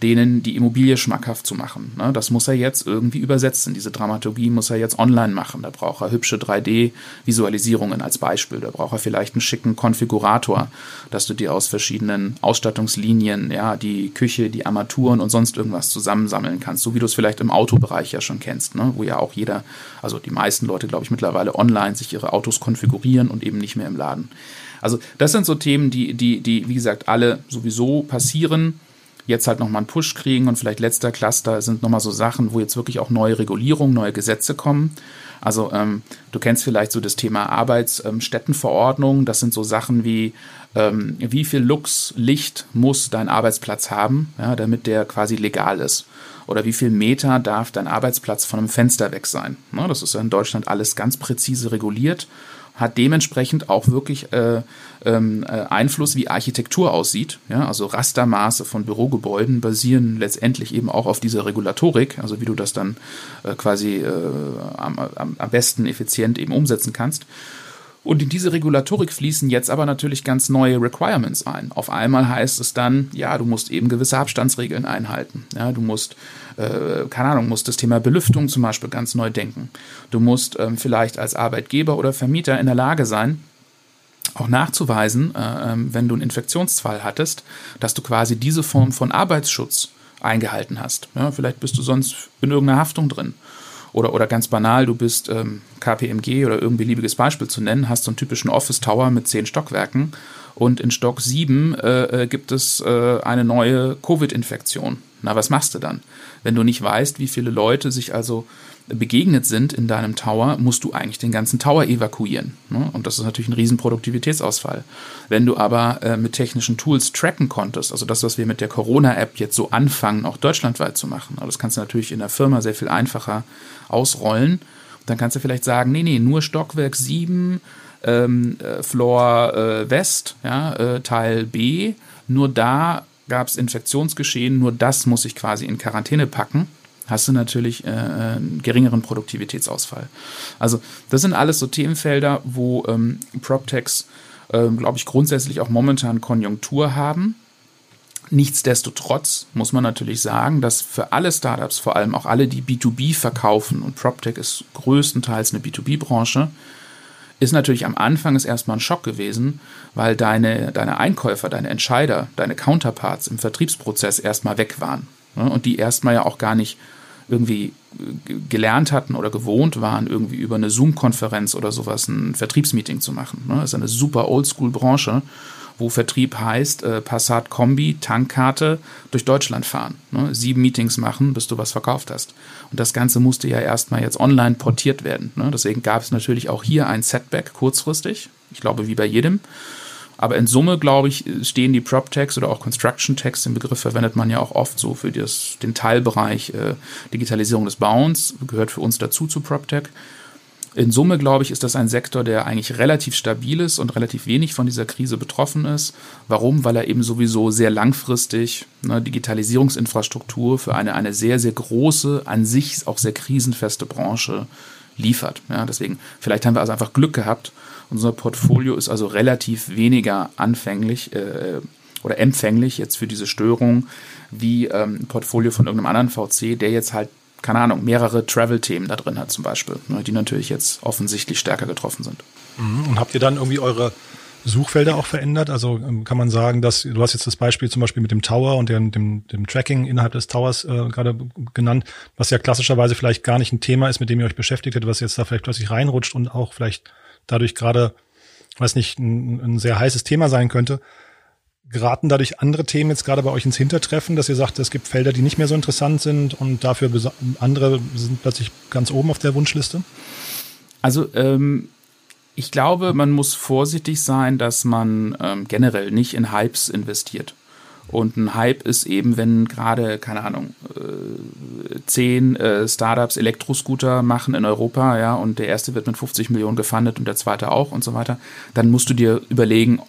denen die Immobilie schmackhaft zu machen. Ne? Das muss er jetzt irgendwie übersetzen. Diese Dramaturgie muss er jetzt online machen. Da braucht er hübsche 3D-Visualisierungen als Beispiel. Da braucht er vielleicht einen schicken Konfigurator, dass du dir aus verschiedenen Ausstattungslinien, ja, die Küche, die Armaturen und sonst irgendwas zusammensammeln kannst, so wie du es vielleicht im Autobereich ja schon kennst, ne? wo ja auch jeder, also die meisten Leute, glaube ich, mittlerweile online sich ihre Autos konfigurieren und eben nicht mehr im Laden. Also das sind so Themen, die, die, die, wie gesagt, alle sowieso passieren jetzt halt nochmal einen Push kriegen und vielleicht letzter Cluster sind nochmal so Sachen, wo jetzt wirklich auch neue Regulierungen, neue Gesetze kommen. Also ähm, du kennst vielleicht so das Thema Arbeitsstättenverordnung. Das sind so Sachen wie, ähm, wie viel Lux, Licht muss dein Arbeitsplatz haben, ja, damit der quasi legal ist. Oder wie viel Meter darf dein Arbeitsplatz von einem Fenster weg sein. Ne, das ist ja in Deutschland alles ganz präzise reguliert hat dementsprechend auch wirklich äh, ähm, äh, Einfluss, wie Architektur aussieht. Ja, also Rastermaße von Bürogebäuden basieren letztendlich eben auch auf dieser Regulatorik, also wie du das dann äh, quasi äh, am, am, am besten effizient eben umsetzen kannst. Und in diese Regulatorik fließen jetzt aber natürlich ganz neue Requirements ein. Auf einmal heißt es dann, ja, du musst eben gewisse Abstandsregeln einhalten. Ja, du musst, äh, keine Ahnung, musst das Thema Belüftung zum Beispiel ganz neu denken. Du musst ähm, vielleicht als Arbeitgeber oder Vermieter in der Lage sein, auch nachzuweisen, äh, ähm, wenn du einen Infektionsfall hattest, dass du quasi diese Form von Arbeitsschutz eingehalten hast. Ja, vielleicht bist du sonst in irgendeiner Haftung drin. Oder, oder ganz banal, du bist ähm, KPMG oder irgendein beliebiges Beispiel zu nennen, hast so einen typischen Office Tower mit zehn Stockwerken und in Stock 7 äh, äh, gibt es äh, eine neue Covid-Infektion. Na, was machst du dann? Wenn du nicht weißt, wie viele Leute sich also begegnet sind in deinem Tower, musst du eigentlich den ganzen Tower evakuieren. Ne? Und das ist natürlich ein riesen Produktivitätsausfall. Wenn du aber äh, mit technischen Tools tracken konntest, also das, was wir mit der Corona-App jetzt so anfangen, auch deutschlandweit zu machen, aber das kannst du natürlich in der Firma sehr viel einfacher ausrollen. Dann kannst du vielleicht sagen, nee, nee, nur Stockwerk 7, ähm, äh, Floor äh, West, ja, äh, Teil B, nur da gab es Infektionsgeschehen, nur das muss ich quasi in Quarantäne packen hast du natürlich äh, einen geringeren Produktivitätsausfall. Also das sind alles so Themenfelder, wo ähm, PropTechs, äh, glaube ich, grundsätzlich auch momentan Konjunktur haben. Nichtsdestotrotz muss man natürlich sagen, dass für alle Startups, vor allem auch alle, die B2B verkaufen, und PropTech ist größtenteils eine B2B-Branche, ist natürlich am Anfang ist erstmal ein Schock gewesen, weil deine, deine Einkäufer, deine Entscheider, deine Counterparts im Vertriebsprozess erstmal weg waren. Ne? Und die erstmal ja auch gar nicht irgendwie gelernt hatten oder gewohnt waren, irgendwie über eine Zoom-Konferenz oder sowas ein Vertriebsmeeting zu machen. Ne? Das ist eine super Oldschool-Branche, wo Vertrieb heißt, äh, Passat Kombi, Tankkarte, durch Deutschland fahren. Ne? Sieben Meetings machen, bis du was verkauft hast. Und das Ganze musste ja erstmal jetzt online portiert werden. Ne? Deswegen gab es natürlich auch hier ein Setback kurzfristig. Ich glaube, wie bei jedem. Aber in Summe, glaube ich, stehen die Prop-Tags oder auch Construction-Tags, den Begriff verwendet man ja auch oft so für das, den Teilbereich äh, Digitalisierung des Bauens, gehört für uns dazu zu PropTech. In Summe, glaube ich, ist das ein Sektor, der eigentlich relativ stabil ist und relativ wenig von dieser Krise betroffen ist. Warum? Weil er eben sowieso sehr langfristig eine Digitalisierungsinfrastruktur für eine, eine sehr, sehr große, an sich auch sehr krisenfeste Branche liefert. Ja, deswegen, vielleicht haben wir also einfach Glück gehabt unser Portfolio ist also relativ weniger anfänglich äh, oder empfänglich jetzt für diese Störung wie ähm, ein Portfolio von irgendeinem anderen VC, der jetzt halt, keine Ahnung, mehrere Travel-Themen da drin hat zum Beispiel, ne, die natürlich jetzt offensichtlich stärker getroffen sind. Mhm. Und habt ihr dann irgendwie eure Suchfelder auch verändert? Also ähm, kann man sagen, dass du hast jetzt das Beispiel zum Beispiel mit dem Tower und dem, dem, dem Tracking innerhalb des Towers äh, gerade genannt, was ja klassischerweise vielleicht gar nicht ein Thema ist, mit dem ihr euch beschäftigt hättet, was jetzt da vielleicht plötzlich reinrutscht und auch vielleicht dadurch gerade, weiß nicht, ein, ein sehr heißes Thema sein könnte. Geraten dadurch andere Themen jetzt gerade bei euch ins Hintertreffen, dass ihr sagt, es gibt Felder, die nicht mehr so interessant sind und dafür andere sind plötzlich ganz oben auf der Wunschliste? Also ähm, ich glaube, man muss vorsichtig sein, dass man ähm, generell nicht in Hypes investiert. Und ein Hype ist eben, wenn gerade, keine Ahnung, äh, zehn äh, Startups Elektroscooter machen in Europa, ja, und der erste wird mit 50 Millionen gefundet und der zweite auch und so weiter, dann musst du dir überlegen,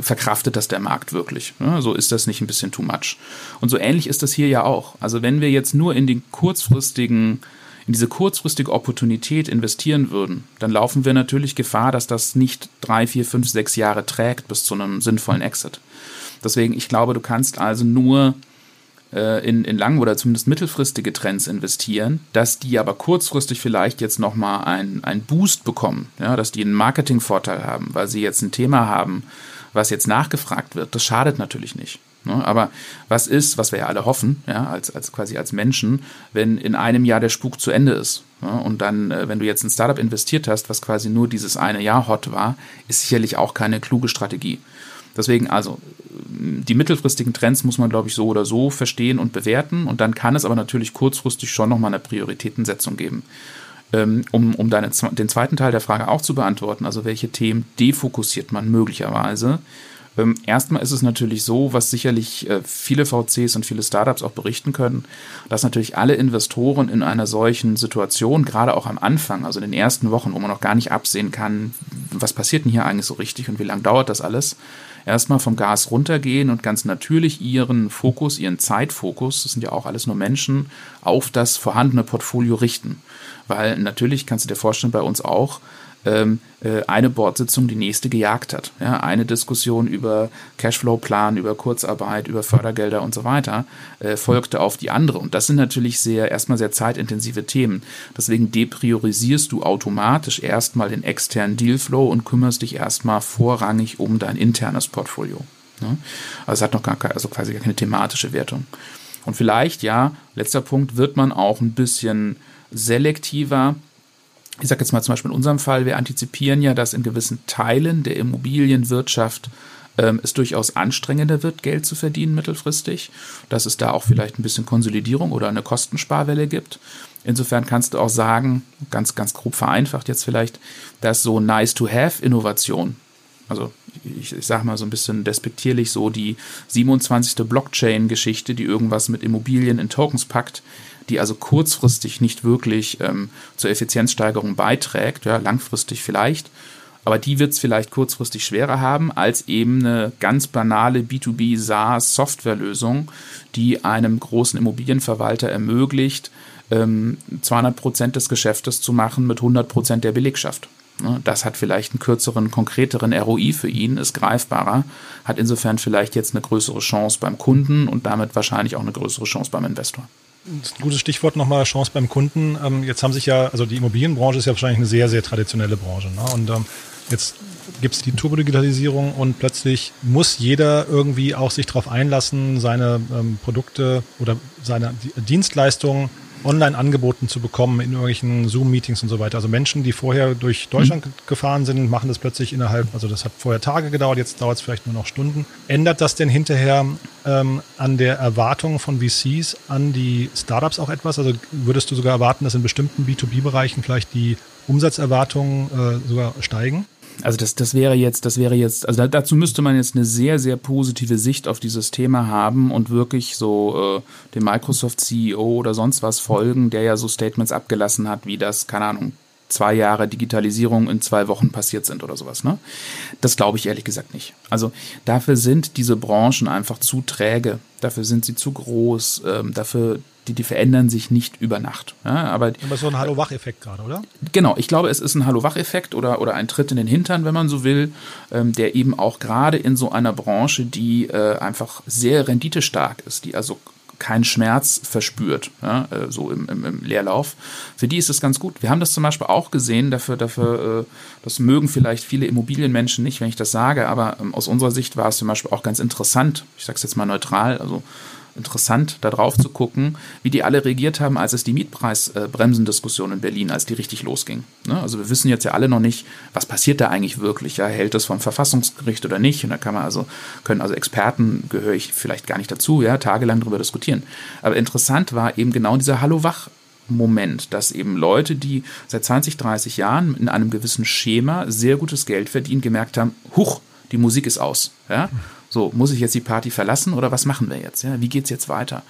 verkraftet das der Markt wirklich? Ja, so ist das nicht ein bisschen too much. Und so ähnlich ist das hier ja auch. Also wenn wir jetzt nur in den kurzfristigen in diese kurzfristige Opportunität investieren würden, dann laufen wir natürlich Gefahr, dass das nicht drei, vier, fünf, sechs Jahre trägt bis zu einem sinnvollen Exit. Deswegen, ich glaube, du kannst also nur äh, in, in lang- oder zumindest mittelfristige Trends investieren, dass die aber kurzfristig vielleicht jetzt nochmal einen Boost bekommen, ja, dass die einen Marketingvorteil haben, weil sie jetzt ein Thema haben, was jetzt nachgefragt wird. Das schadet natürlich nicht. Ne? Aber was ist, was wir ja alle hoffen, ja, als, als quasi als Menschen, wenn in einem Jahr der Spuk zu Ende ist? Ja, und dann, äh, wenn du jetzt ein Startup investiert hast, was quasi nur dieses eine Jahr hot war, ist sicherlich auch keine kluge Strategie. Deswegen also die mittelfristigen Trends muss man, glaube ich, so oder so verstehen und bewerten. Und dann kann es aber natürlich kurzfristig schon nochmal eine Prioritätensetzung geben. Ähm, um, um deine, den zweiten Teil der Frage auch zu beantworten, also welche Themen defokussiert man möglicherweise? Ähm, erstmal ist es natürlich so, was sicherlich äh, viele VCs und viele Startups auch berichten können, dass natürlich alle Investoren in einer solchen Situation, gerade auch am Anfang, also in den ersten Wochen, wo man noch gar nicht absehen kann, was passiert denn hier eigentlich so richtig und wie lange dauert das alles? Erstmal vom Gas runtergehen und ganz natürlich ihren Fokus, ihren Zeitfokus, das sind ja auch alles nur Menschen, auf das vorhandene Portfolio richten. Weil natürlich kannst du dir vorstellen, bei uns auch, ähm, äh, eine Bordsitzung die nächste gejagt hat. Ja, eine Diskussion über Cashflow-Plan, über Kurzarbeit, über Fördergelder und so weiter äh, folgte auf die andere. Und das sind natürlich sehr erstmal sehr zeitintensive Themen. Deswegen depriorisierst du automatisch erstmal den externen Dealflow und kümmerst dich erstmal vorrangig um dein internes Portfolio. Ne? Also es hat noch gar keine, also quasi gar keine thematische Wertung. Und vielleicht, ja, letzter Punkt, wird man auch ein bisschen selektiver ich sage jetzt mal zum Beispiel in unserem Fall, wir antizipieren ja, dass in gewissen Teilen der Immobilienwirtschaft ähm, es durchaus anstrengender wird, Geld zu verdienen mittelfristig, dass es da auch vielleicht ein bisschen Konsolidierung oder eine Kostensparwelle gibt. Insofern kannst du auch sagen, ganz, ganz grob vereinfacht jetzt vielleicht, dass so Nice-to-Have-Innovation, also ich, ich sage mal so ein bisschen despektierlich so die 27. Blockchain-Geschichte, die irgendwas mit Immobilien in Tokens packt, die also kurzfristig nicht wirklich ähm, zur Effizienzsteigerung beiträgt, ja, langfristig vielleicht, aber die wird es vielleicht kurzfristig schwerer haben als eben eine ganz banale B2B SaaS Softwarelösung, die einem großen Immobilienverwalter ermöglicht, ähm, 200 Prozent des Geschäftes zu machen mit 100 Prozent der Belegschaft. Ne, das hat vielleicht einen kürzeren, konkreteren ROI für ihn, ist greifbarer, hat insofern vielleicht jetzt eine größere Chance beim Kunden und damit wahrscheinlich auch eine größere Chance beim Investor gutes Stichwort nochmal, Chance beim Kunden. Ähm, jetzt haben sich ja, also die Immobilienbranche ist ja wahrscheinlich eine sehr, sehr traditionelle Branche. Ne? Und ähm, jetzt gibt es die Turbodigitalisierung und plötzlich muss jeder irgendwie auch sich darauf einlassen, seine ähm, Produkte oder seine Dienstleistungen online angeboten zu bekommen in irgendwelchen Zoom-Meetings und so weiter. Also Menschen, die vorher durch Deutschland mhm. gefahren sind, machen das plötzlich innerhalb, also das hat vorher Tage gedauert, jetzt dauert es vielleicht nur noch Stunden. Ändert das denn hinterher ähm, an der Erwartung von VCs an die Startups auch etwas? Also würdest du sogar erwarten, dass in bestimmten B2B-Bereichen vielleicht die Umsatzerwartungen äh, sogar steigen? Also das, das wäre jetzt, das wäre jetzt, also dazu müsste man jetzt eine sehr, sehr positive Sicht auf dieses Thema haben und wirklich so äh, dem Microsoft-CEO oder sonst was folgen, der ja so Statements abgelassen hat, wie das, keine Ahnung, zwei Jahre Digitalisierung in zwei Wochen passiert sind oder sowas. Ne? Das glaube ich ehrlich gesagt nicht. Also dafür sind diese Branchen einfach zu träge, dafür sind sie zu groß, ähm, dafür die, die verändern sich nicht über Nacht. Ja, aber, aber so ein Hallo-Wach-Effekt gerade, oder? Genau, ich glaube, es ist ein Hallo-Wach-Effekt oder, oder ein Tritt in den Hintern, wenn man so will, ähm, der eben auch gerade in so einer Branche, die äh, einfach sehr renditestark ist, die also keinen Schmerz verspürt, ja, äh, so im, im, im, Leerlauf. Für die ist es ganz gut. Wir haben das zum Beispiel auch gesehen, dafür, dafür, äh, das mögen vielleicht viele Immobilienmenschen nicht, wenn ich das sage, aber ähm, aus unserer Sicht war es zum Beispiel auch ganz interessant, ich sage es jetzt mal neutral, also interessant, da drauf zu gucken, wie die alle reagiert haben, als es die Mietpreisbremsendiskussion in Berlin, als die richtig losging. Ne? Also wir wissen jetzt ja alle noch nicht, was passiert da eigentlich wirklich? Ja, hält das vom Verfassungsgericht oder nicht? Und da kann man also, können also Experten, gehöre ich vielleicht gar nicht dazu, ja, tagelang darüber diskutieren. Aber interessant war eben genau dieser Hallo-Wach- Moment, dass eben Leute, die seit 20, 30 Jahren in einem gewissen Schema sehr gutes Geld verdienen, gemerkt haben, huch, die Musik ist aus. Ja? So, muss ich jetzt die Party verlassen oder was machen wir jetzt? Ja, wie es jetzt weiter?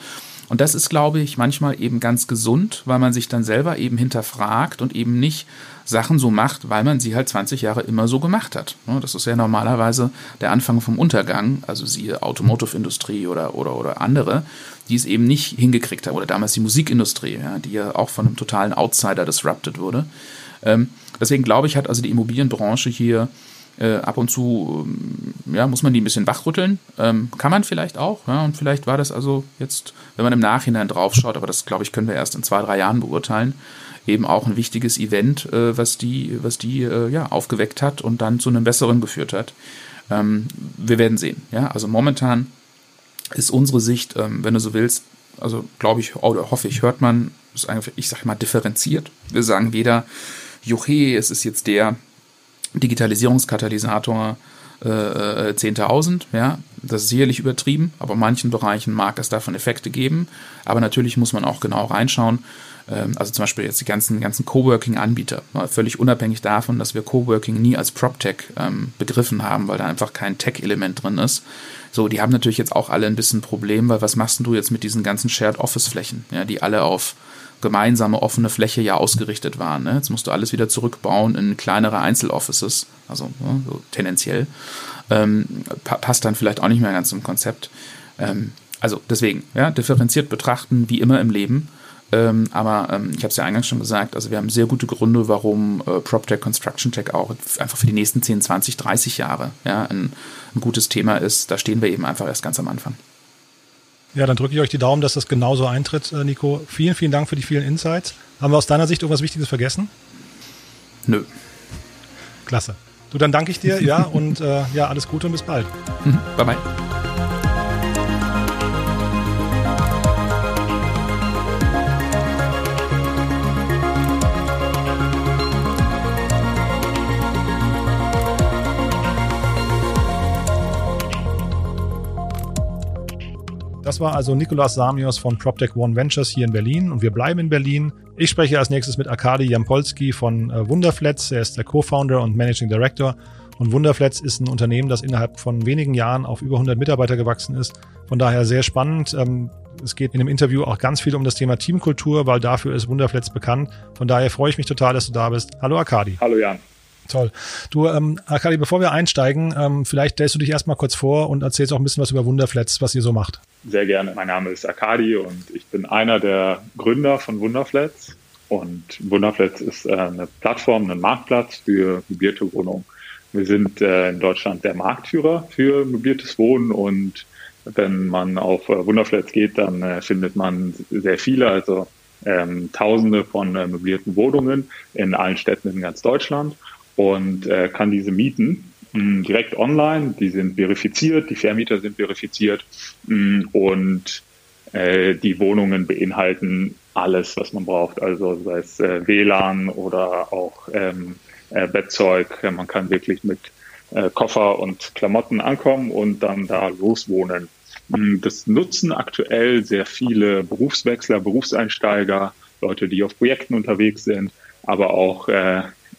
Und das ist, glaube ich, manchmal eben ganz gesund, weil man sich dann selber eben hinterfragt und eben nicht Sachen so macht, weil man sie halt 20 Jahre immer so gemacht hat. Das ist ja normalerweise der Anfang vom Untergang, also siehe Automotive-Industrie oder, oder, oder andere, die es eben nicht hingekriegt haben. Oder damals die Musikindustrie, ja, die ja auch von einem totalen Outsider disrupted wurde. Ähm, deswegen glaube ich, hat also die Immobilienbranche hier äh, ab und zu ähm, ja, muss man die ein bisschen wachrütteln. Ähm, kann man vielleicht auch. Ja, und vielleicht war das also jetzt, wenn man im Nachhinein draufschaut, aber das glaube ich, können wir erst in zwei, drei Jahren beurteilen, eben auch ein wichtiges Event, äh, was die, was die äh, ja, aufgeweckt hat und dann zu einem besseren geführt hat. Ähm, wir werden sehen. Ja? Also momentan ist unsere Sicht, ähm, wenn du so willst, also glaube ich oder hoffe ich, hört man, ist einfach, ich sage mal, differenziert. Wir sagen weder, Juche, es ist jetzt der, Digitalisierungskatalysator äh, 10.000, äh, ja, das ist sicherlich übertrieben, aber in manchen Bereichen mag es davon Effekte geben. Aber natürlich muss man auch genau reinschauen. Ähm, also zum Beispiel jetzt die ganzen, ganzen Coworking-Anbieter, völlig unabhängig davon, dass wir Coworking nie als PropTech ähm, begriffen haben, weil da einfach kein Tech-Element drin ist. So, die haben natürlich jetzt auch alle ein bisschen Problem, weil was machst du jetzt mit diesen ganzen Shared Office-Flächen, ja, die alle auf gemeinsame offene Fläche ja ausgerichtet waren. Ne? Jetzt musst du alles wieder zurückbauen in kleinere Einzeloffices, also ne, so tendenziell. Ähm, pa passt dann vielleicht auch nicht mehr ganz zum Konzept. Ähm, also deswegen, ja, differenziert betrachten, wie immer im Leben. Ähm, aber ähm, ich habe es ja eingangs schon gesagt, also wir haben sehr gute Gründe, warum äh, PropTech, Construction Tech auch einfach für die nächsten 10, 20, 30 Jahre ja, ein, ein gutes Thema ist. Da stehen wir eben einfach erst ganz am Anfang. Ja, dann drücke ich euch die Daumen, dass das genauso eintritt, äh, Nico. Vielen, vielen Dank für die vielen Insights. Haben wir aus deiner Sicht irgendwas Wichtiges vergessen? Nö. Klasse. Du, dann danke ich dir, ja, und äh, ja, alles Gute und bis bald. Mhm. Das war also Nikolaus Samios von PropTech One Ventures hier in Berlin und wir bleiben in Berlin. Ich spreche als nächstes mit Arkadi Jampolski von äh, Wunderflats. Er ist der Co-Founder und Managing Director. Und Wunderflats ist ein Unternehmen, das innerhalb von wenigen Jahren auf über 100 Mitarbeiter gewachsen ist. Von daher sehr spannend. Ähm, es geht in dem Interview auch ganz viel um das Thema Teamkultur, weil dafür ist Wunderflats bekannt. Von daher freue ich mich total, dass du da bist. Hallo Arkadi. Hallo Jan. Toll. Du, ähm, Arkadi, bevor wir einsteigen, ähm, vielleicht stellst du dich erstmal kurz vor und erzählst auch ein bisschen was über Wunderflats, was ihr so macht. Sehr gerne. Mein Name ist Arkadi und ich bin einer der Gründer von Wunderflats. Und Wunderflats ist äh, eine Plattform, ein Marktplatz für mobilte Wohnungen. Wir sind äh, in Deutschland der Marktführer für mobiltes Wohnen und wenn man auf äh, Wunderflats geht, dann findet man sehr viele, also ähm, Tausende von äh, möblierten Wohnungen in allen Städten in ganz Deutschland und äh, kann diese mieten direkt online. Die sind verifiziert, die Vermieter sind verifiziert mm, und äh, die Wohnungen beinhalten alles, was man braucht. Also sei es äh, WLAN oder auch ähm, äh, Bettzeug. Man kann wirklich mit äh, Koffer und Klamotten ankommen und dann da loswohnen. Mm, das nutzen aktuell sehr viele Berufswechsler, Berufseinsteiger, Leute, die auf Projekten unterwegs sind, aber auch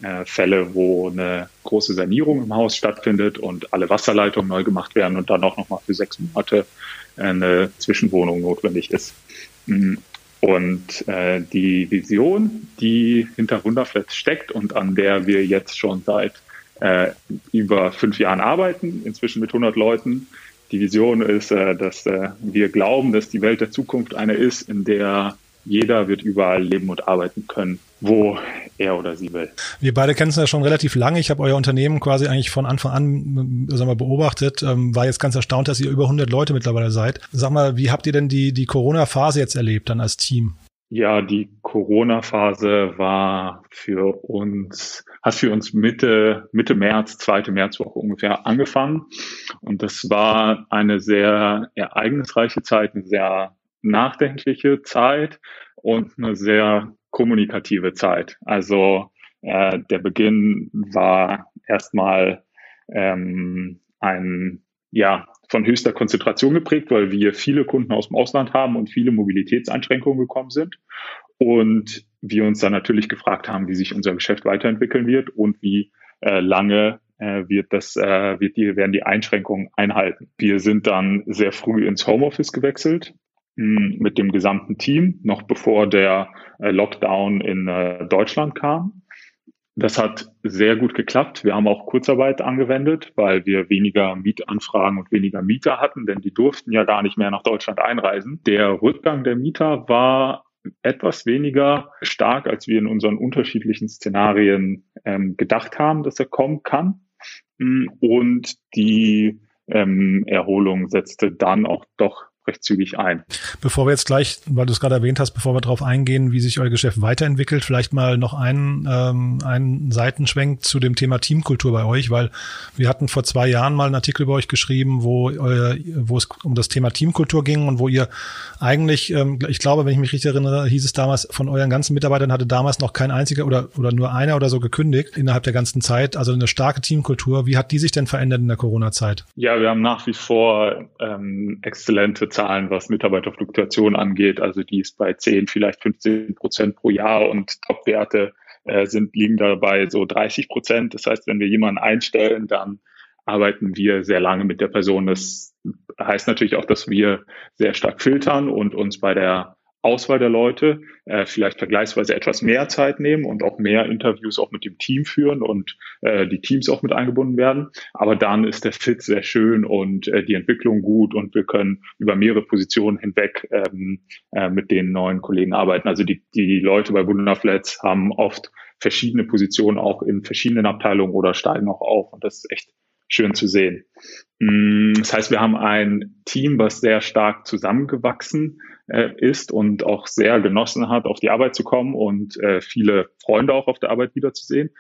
äh, Fälle, wo eine große Sanierung im Haus stattfindet und alle Wasserleitungen neu gemacht werden und dann auch nochmal für sechs Monate eine Zwischenwohnung notwendig ist. Mm, und äh, die Vision, die hinter Wunderflats steckt und an der wir jetzt schon seit äh, über fünf Jahren arbeiten, inzwischen mit 100 Leuten. Die Vision ist, äh, dass äh, wir glauben, dass die Welt der Zukunft eine ist, in der jeder wird überall leben und arbeiten können, wo er oder sie will. Wir beide kennen es ja schon relativ lange. Ich habe euer Unternehmen quasi eigentlich von Anfang an sagen wir, beobachtet. Ähm, war jetzt ganz erstaunt, dass ihr über 100 Leute mittlerweile seid. Sag mal, wie habt ihr denn die, die Corona-Phase jetzt erlebt dann als Team? Ja, die Corona-Phase war für uns, hat für uns Mitte, Mitte März, zweite Märzwoche ungefähr angefangen. Und das war eine sehr ereignisreiche Zeit, eine sehr nachdenkliche Zeit und eine sehr kommunikative Zeit. Also äh, der Beginn war erstmal ähm, ein ja von höchster Konzentration geprägt, weil wir viele Kunden aus dem Ausland haben und viele Mobilitätseinschränkungen gekommen sind. Und wir uns dann natürlich gefragt haben, wie sich unser Geschäft weiterentwickeln wird und wie äh, lange äh, wird das, äh, wird die, werden die Einschränkungen einhalten. Wir sind dann sehr früh ins Homeoffice gewechselt mit dem gesamten Team, noch bevor der äh, Lockdown in äh, Deutschland kam. Das hat sehr gut geklappt. Wir haben auch Kurzarbeit angewendet, weil wir weniger Mietanfragen und weniger Mieter hatten, denn die durften ja gar nicht mehr nach Deutschland einreisen. Der Rückgang der Mieter war etwas weniger stark, als wir in unseren unterschiedlichen Szenarien ähm, gedacht haben, dass er kommen kann. Und die ähm, Erholung setzte dann auch doch recht zügig ein. Bevor wir jetzt gleich, weil du es gerade erwähnt hast, bevor wir darauf eingehen, wie sich euer Geschäft weiterentwickelt, vielleicht mal noch einen, ähm, einen Seitenschwenk zu dem Thema Teamkultur bei euch, weil wir hatten vor zwei Jahren mal einen Artikel über euch geschrieben, wo, euer, wo es um das Thema Teamkultur ging und wo ihr eigentlich, ähm, ich glaube, wenn ich mich richtig erinnere, hieß es damals, von euren ganzen Mitarbeitern hatte damals noch kein einziger oder, oder nur einer oder so gekündigt innerhalb der ganzen Zeit. Also eine starke Teamkultur. Wie hat die sich denn verändert in der Corona-Zeit? Ja, wir haben nach wie vor ähm, exzellente Zahlen, was Mitarbeiterfluktuation angeht. Also die ist bei 10, vielleicht 15 Prozent pro Jahr und Topwerte äh, sind, liegen dabei so 30 Prozent. Das heißt, wenn wir jemanden einstellen, dann arbeiten wir sehr lange mit der Person. Das heißt natürlich auch, dass wir sehr stark filtern und uns bei der Auswahl der Leute, äh, vielleicht vergleichsweise etwas mehr Zeit nehmen und auch mehr Interviews auch mit dem Team führen und äh, die Teams auch mit eingebunden werden. Aber dann ist der Fit sehr schön und äh, die Entwicklung gut und wir können über mehrere Positionen hinweg ähm, äh, mit den neuen Kollegen arbeiten. Also die, die Leute bei Wunderflats haben oft verschiedene Positionen auch in verschiedenen Abteilungen oder steigen auch auf und das ist echt schön zu sehen. Mm, das heißt, wir haben ein Team, was sehr stark zusammengewachsen äh, ist und auch sehr genossen hat, auf die Arbeit zu kommen und äh, viele Freunde auch auf der Arbeit wiederzusehen.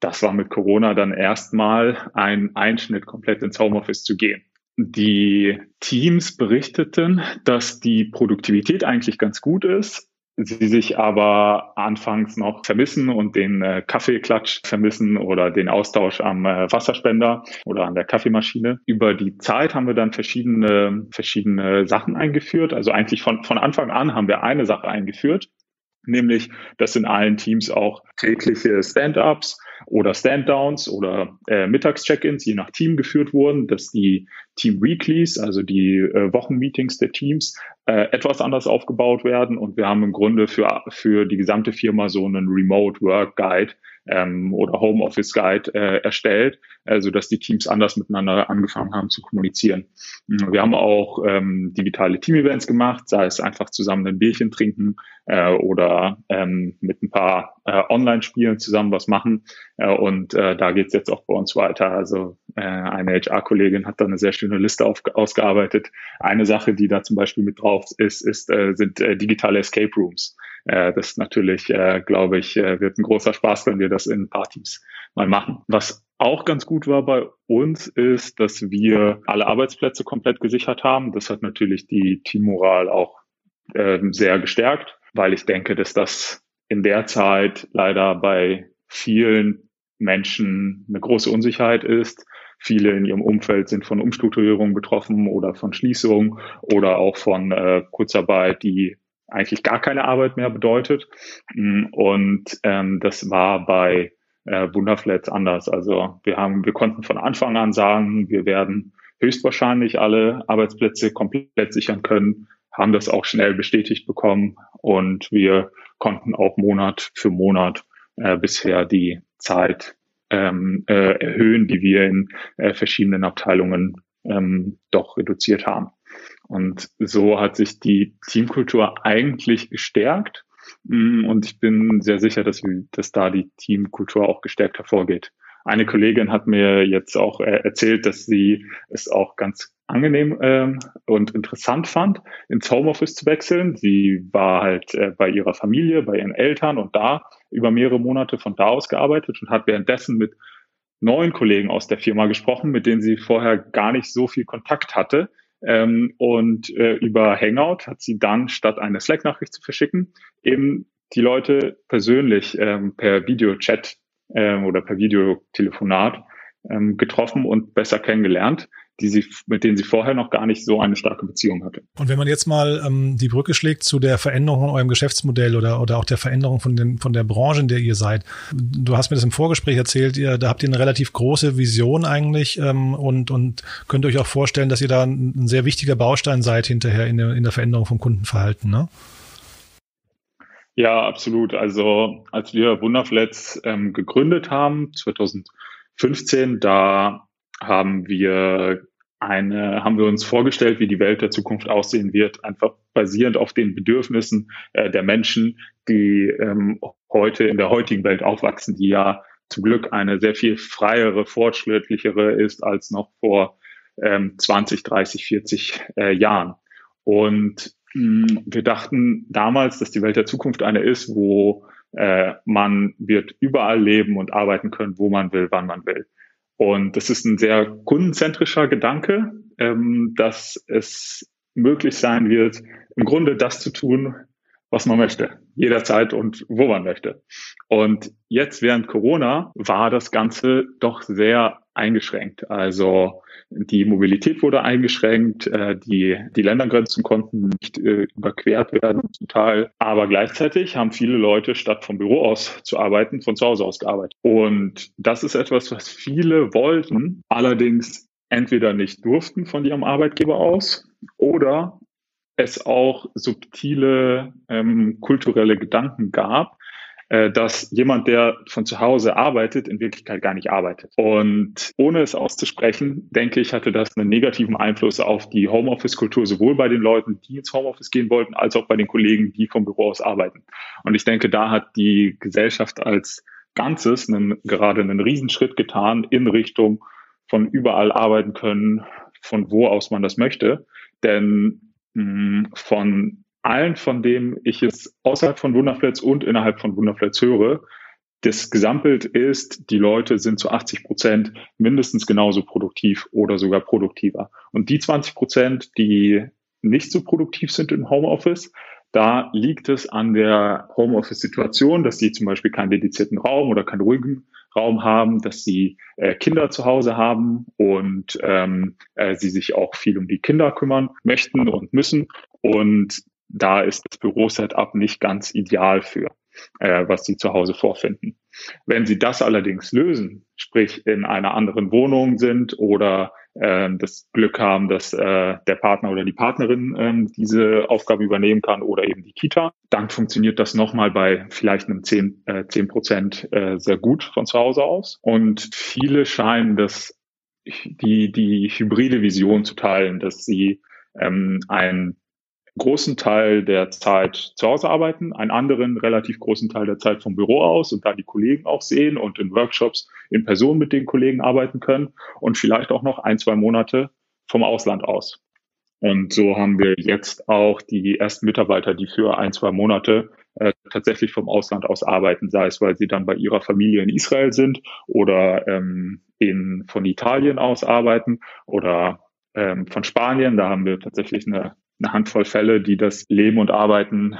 Das war mit Corona dann erstmal ein Einschnitt, komplett ins Homeoffice zu gehen. Die Teams berichteten, dass die Produktivität eigentlich ganz gut ist, sie sich aber anfangs noch vermissen und den äh, Kaffeeklatsch vermissen oder den Austausch am äh, Wasserspender oder an der Kaffeemaschine. Über die Zeit haben wir dann verschiedene, verschiedene Sachen eingeführt. Also eigentlich von, von Anfang an haben wir eine Sache eingeführt, nämlich, dass in allen Teams auch tägliche Stand-ups oder Stand-downs oder äh, Mittagscheck-ins je nach Team geführt wurden, dass die Team Weeklies, also die äh, Wochenmeetings der Teams, äh, etwas anders aufgebaut werden. Und wir haben im Grunde für, für die gesamte Firma so einen Remote Work Guide ähm, oder Homeoffice Guide äh, erstellt, also dass die Teams anders miteinander angefangen haben zu kommunizieren. Mhm, wir haben auch ähm, digitale Team-Events gemacht, sei es einfach zusammen ein Bierchen trinken äh, oder ähm, mit ein paar äh, Online-Spielen zusammen was machen. Äh, und äh, da geht's jetzt auch bei uns weiter. Also äh, eine HR-Kollegin hat da eine sehr schöne Liste auf, ausgearbeitet. Eine Sache, die da zum Beispiel mit drauf ist, ist äh, sind äh, digitale Escape Rooms. Äh, das natürlich, äh, glaube ich, äh, wird ein großer Spaß, wenn wir das in Partys mal machen. Was auch ganz gut war bei uns ist, dass wir alle Arbeitsplätze komplett gesichert haben. Das hat natürlich die Teammoral auch äh, sehr gestärkt, weil ich denke, dass das in der Zeit leider bei vielen Menschen eine große Unsicherheit ist. Viele in ihrem Umfeld sind von Umstrukturierung betroffen oder von Schließung oder auch von äh, Kurzarbeit, die eigentlich gar keine Arbeit mehr bedeutet. Mm, und ähm, das war bei äh, Wunderflats anders. Also wir haben, wir konnten von Anfang an sagen, wir werden höchstwahrscheinlich alle Arbeitsplätze komplett sichern können, haben das auch schnell bestätigt bekommen und wir konnten auch Monat für Monat äh, bisher die Zeit ähm, äh, erhöhen, die wir in äh, verschiedenen Abteilungen ähm, doch reduziert haben. Und so hat sich die Teamkultur eigentlich gestärkt. Mm, und ich bin sehr sicher, dass, dass da die Teamkultur auch gestärkt hervorgeht. Eine Kollegin hat mir jetzt auch äh, erzählt, dass sie es auch ganz angenehm ähm, und interessant fand, ins Homeoffice zu wechseln. Sie war halt äh, bei ihrer Familie, bei ihren Eltern und da über mehrere Monate von da aus gearbeitet und hat währenddessen mit neuen Kollegen aus der Firma gesprochen, mit denen sie vorher gar nicht so viel Kontakt hatte. Ähm, und äh, über Hangout hat sie dann, statt eine Slack-Nachricht zu verschicken, eben die Leute persönlich ähm, per Videochat ähm, oder per Videotelefonat ähm, getroffen und besser kennengelernt die sie, mit denen sie vorher noch gar nicht so eine starke Beziehung hatte. Und wenn man jetzt mal ähm, die Brücke schlägt zu der Veränderung von eurem Geschäftsmodell oder, oder auch der Veränderung von, den, von der Branche, in der ihr seid. Du hast mir das im Vorgespräch erzählt, ihr, da habt ihr eine relativ große Vision eigentlich ähm, und, und könnt euch auch vorstellen, dass ihr da ein, ein sehr wichtiger Baustein seid hinterher in der, in der Veränderung vom Kundenverhalten, ne? Ja, absolut. Also als wir Wunderflats ähm, gegründet haben, 2015, da haben wir eine, haben wir uns vorgestellt, wie die Welt der Zukunft aussehen wird, einfach basierend auf den Bedürfnissen äh, der Menschen, die ähm, heute in der heutigen Welt aufwachsen, die ja zum Glück eine sehr viel freiere, fortschrittlichere ist als noch vor ähm, 20, 30, 40 äh, Jahren. Und mh, hm, wir dachten damals, dass die Welt der Zukunft eine ist, wo äh, man wird überall leben und arbeiten können, wo man will, wann man will. Und das ist ein sehr kundenzentrischer Gedanke, ähm, dass es möglich sein wird, im Grunde das zu tun, was man möchte, jederzeit und wo man möchte. Und jetzt während Corona war das Ganze doch sehr eingeschränkt. Also die Mobilität wurde eingeschränkt, äh, die, die Ländergrenzen konnten nicht äh, überquert werden zum Teil. Aber gleichzeitig haben viele Leute statt vom Büro aus zu arbeiten, von zu Hause aus gearbeitet. Und das ist etwas, was viele wollten, allerdings entweder nicht durften von ihrem Arbeitgeber aus oder es auch subtile ähm, kulturelle Gedanken gab, dass jemand, der von zu Hause arbeitet, in Wirklichkeit gar nicht arbeitet. Und ohne es auszusprechen, denke ich, hatte das einen negativen Einfluss auf die Homeoffice-Kultur, sowohl bei den Leuten, die ins Homeoffice gehen wollten, als auch bei den Kollegen, die vom Büro aus arbeiten. Und ich denke, da hat die Gesellschaft als Ganzes einen, gerade einen Riesenschritt getan in Richtung von überall arbeiten können, von wo aus man das möchte. Denn mh, von allen, von dem ich es außerhalb von Wunderflats und innerhalb von Wunderflats höre, das Gesamtbild ist, die Leute sind zu 80 Prozent mindestens genauso produktiv oder sogar produktiver. Und die 20 Prozent, die nicht so produktiv sind im Homeoffice, da liegt es an der Homeoffice-Situation, dass sie zum Beispiel keinen dedizierten Raum oder keinen ruhigen Raum haben, dass sie äh, Kinder zu Hause haben und ähm, äh, sie sich auch viel um die Kinder kümmern möchten und müssen. Und da ist das Bürosetup nicht ganz ideal für, äh, was sie zu Hause vorfinden. Wenn sie das allerdings lösen, sprich in einer anderen Wohnung sind oder äh, das Glück haben, dass äh, der Partner oder die Partnerin äh, diese Aufgabe übernehmen kann oder eben die Kita, dann funktioniert das nochmal bei vielleicht einem 10, äh, 10 Prozent äh, sehr gut von zu Hause aus. Und viele scheinen das die, die hybride Vision zu teilen, dass sie ähm, ein großen Teil der Zeit zu Hause arbeiten, einen anderen relativ großen Teil der Zeit vom Büro aus und da die Kollegen auch sehen und in Workshops in Person mit den Kollegen arbeiten können und vielleicht auch noch ein, zwei Monate vom Ausland aus. Und so haben wir jetzt auch die ersten Mitarbeiter, die für ein, zwei Monate äh, tatsächlich vom Ausland aus arbeiten, sei es, weil sie dann bei ihrer Familie in Israel sind oder ähm, in, von Italien aus arbeiten oder ähm, von Spanien. Da haben wir tatsächlich eine eine Handvoll Fälle, die das Leben und Arbeiten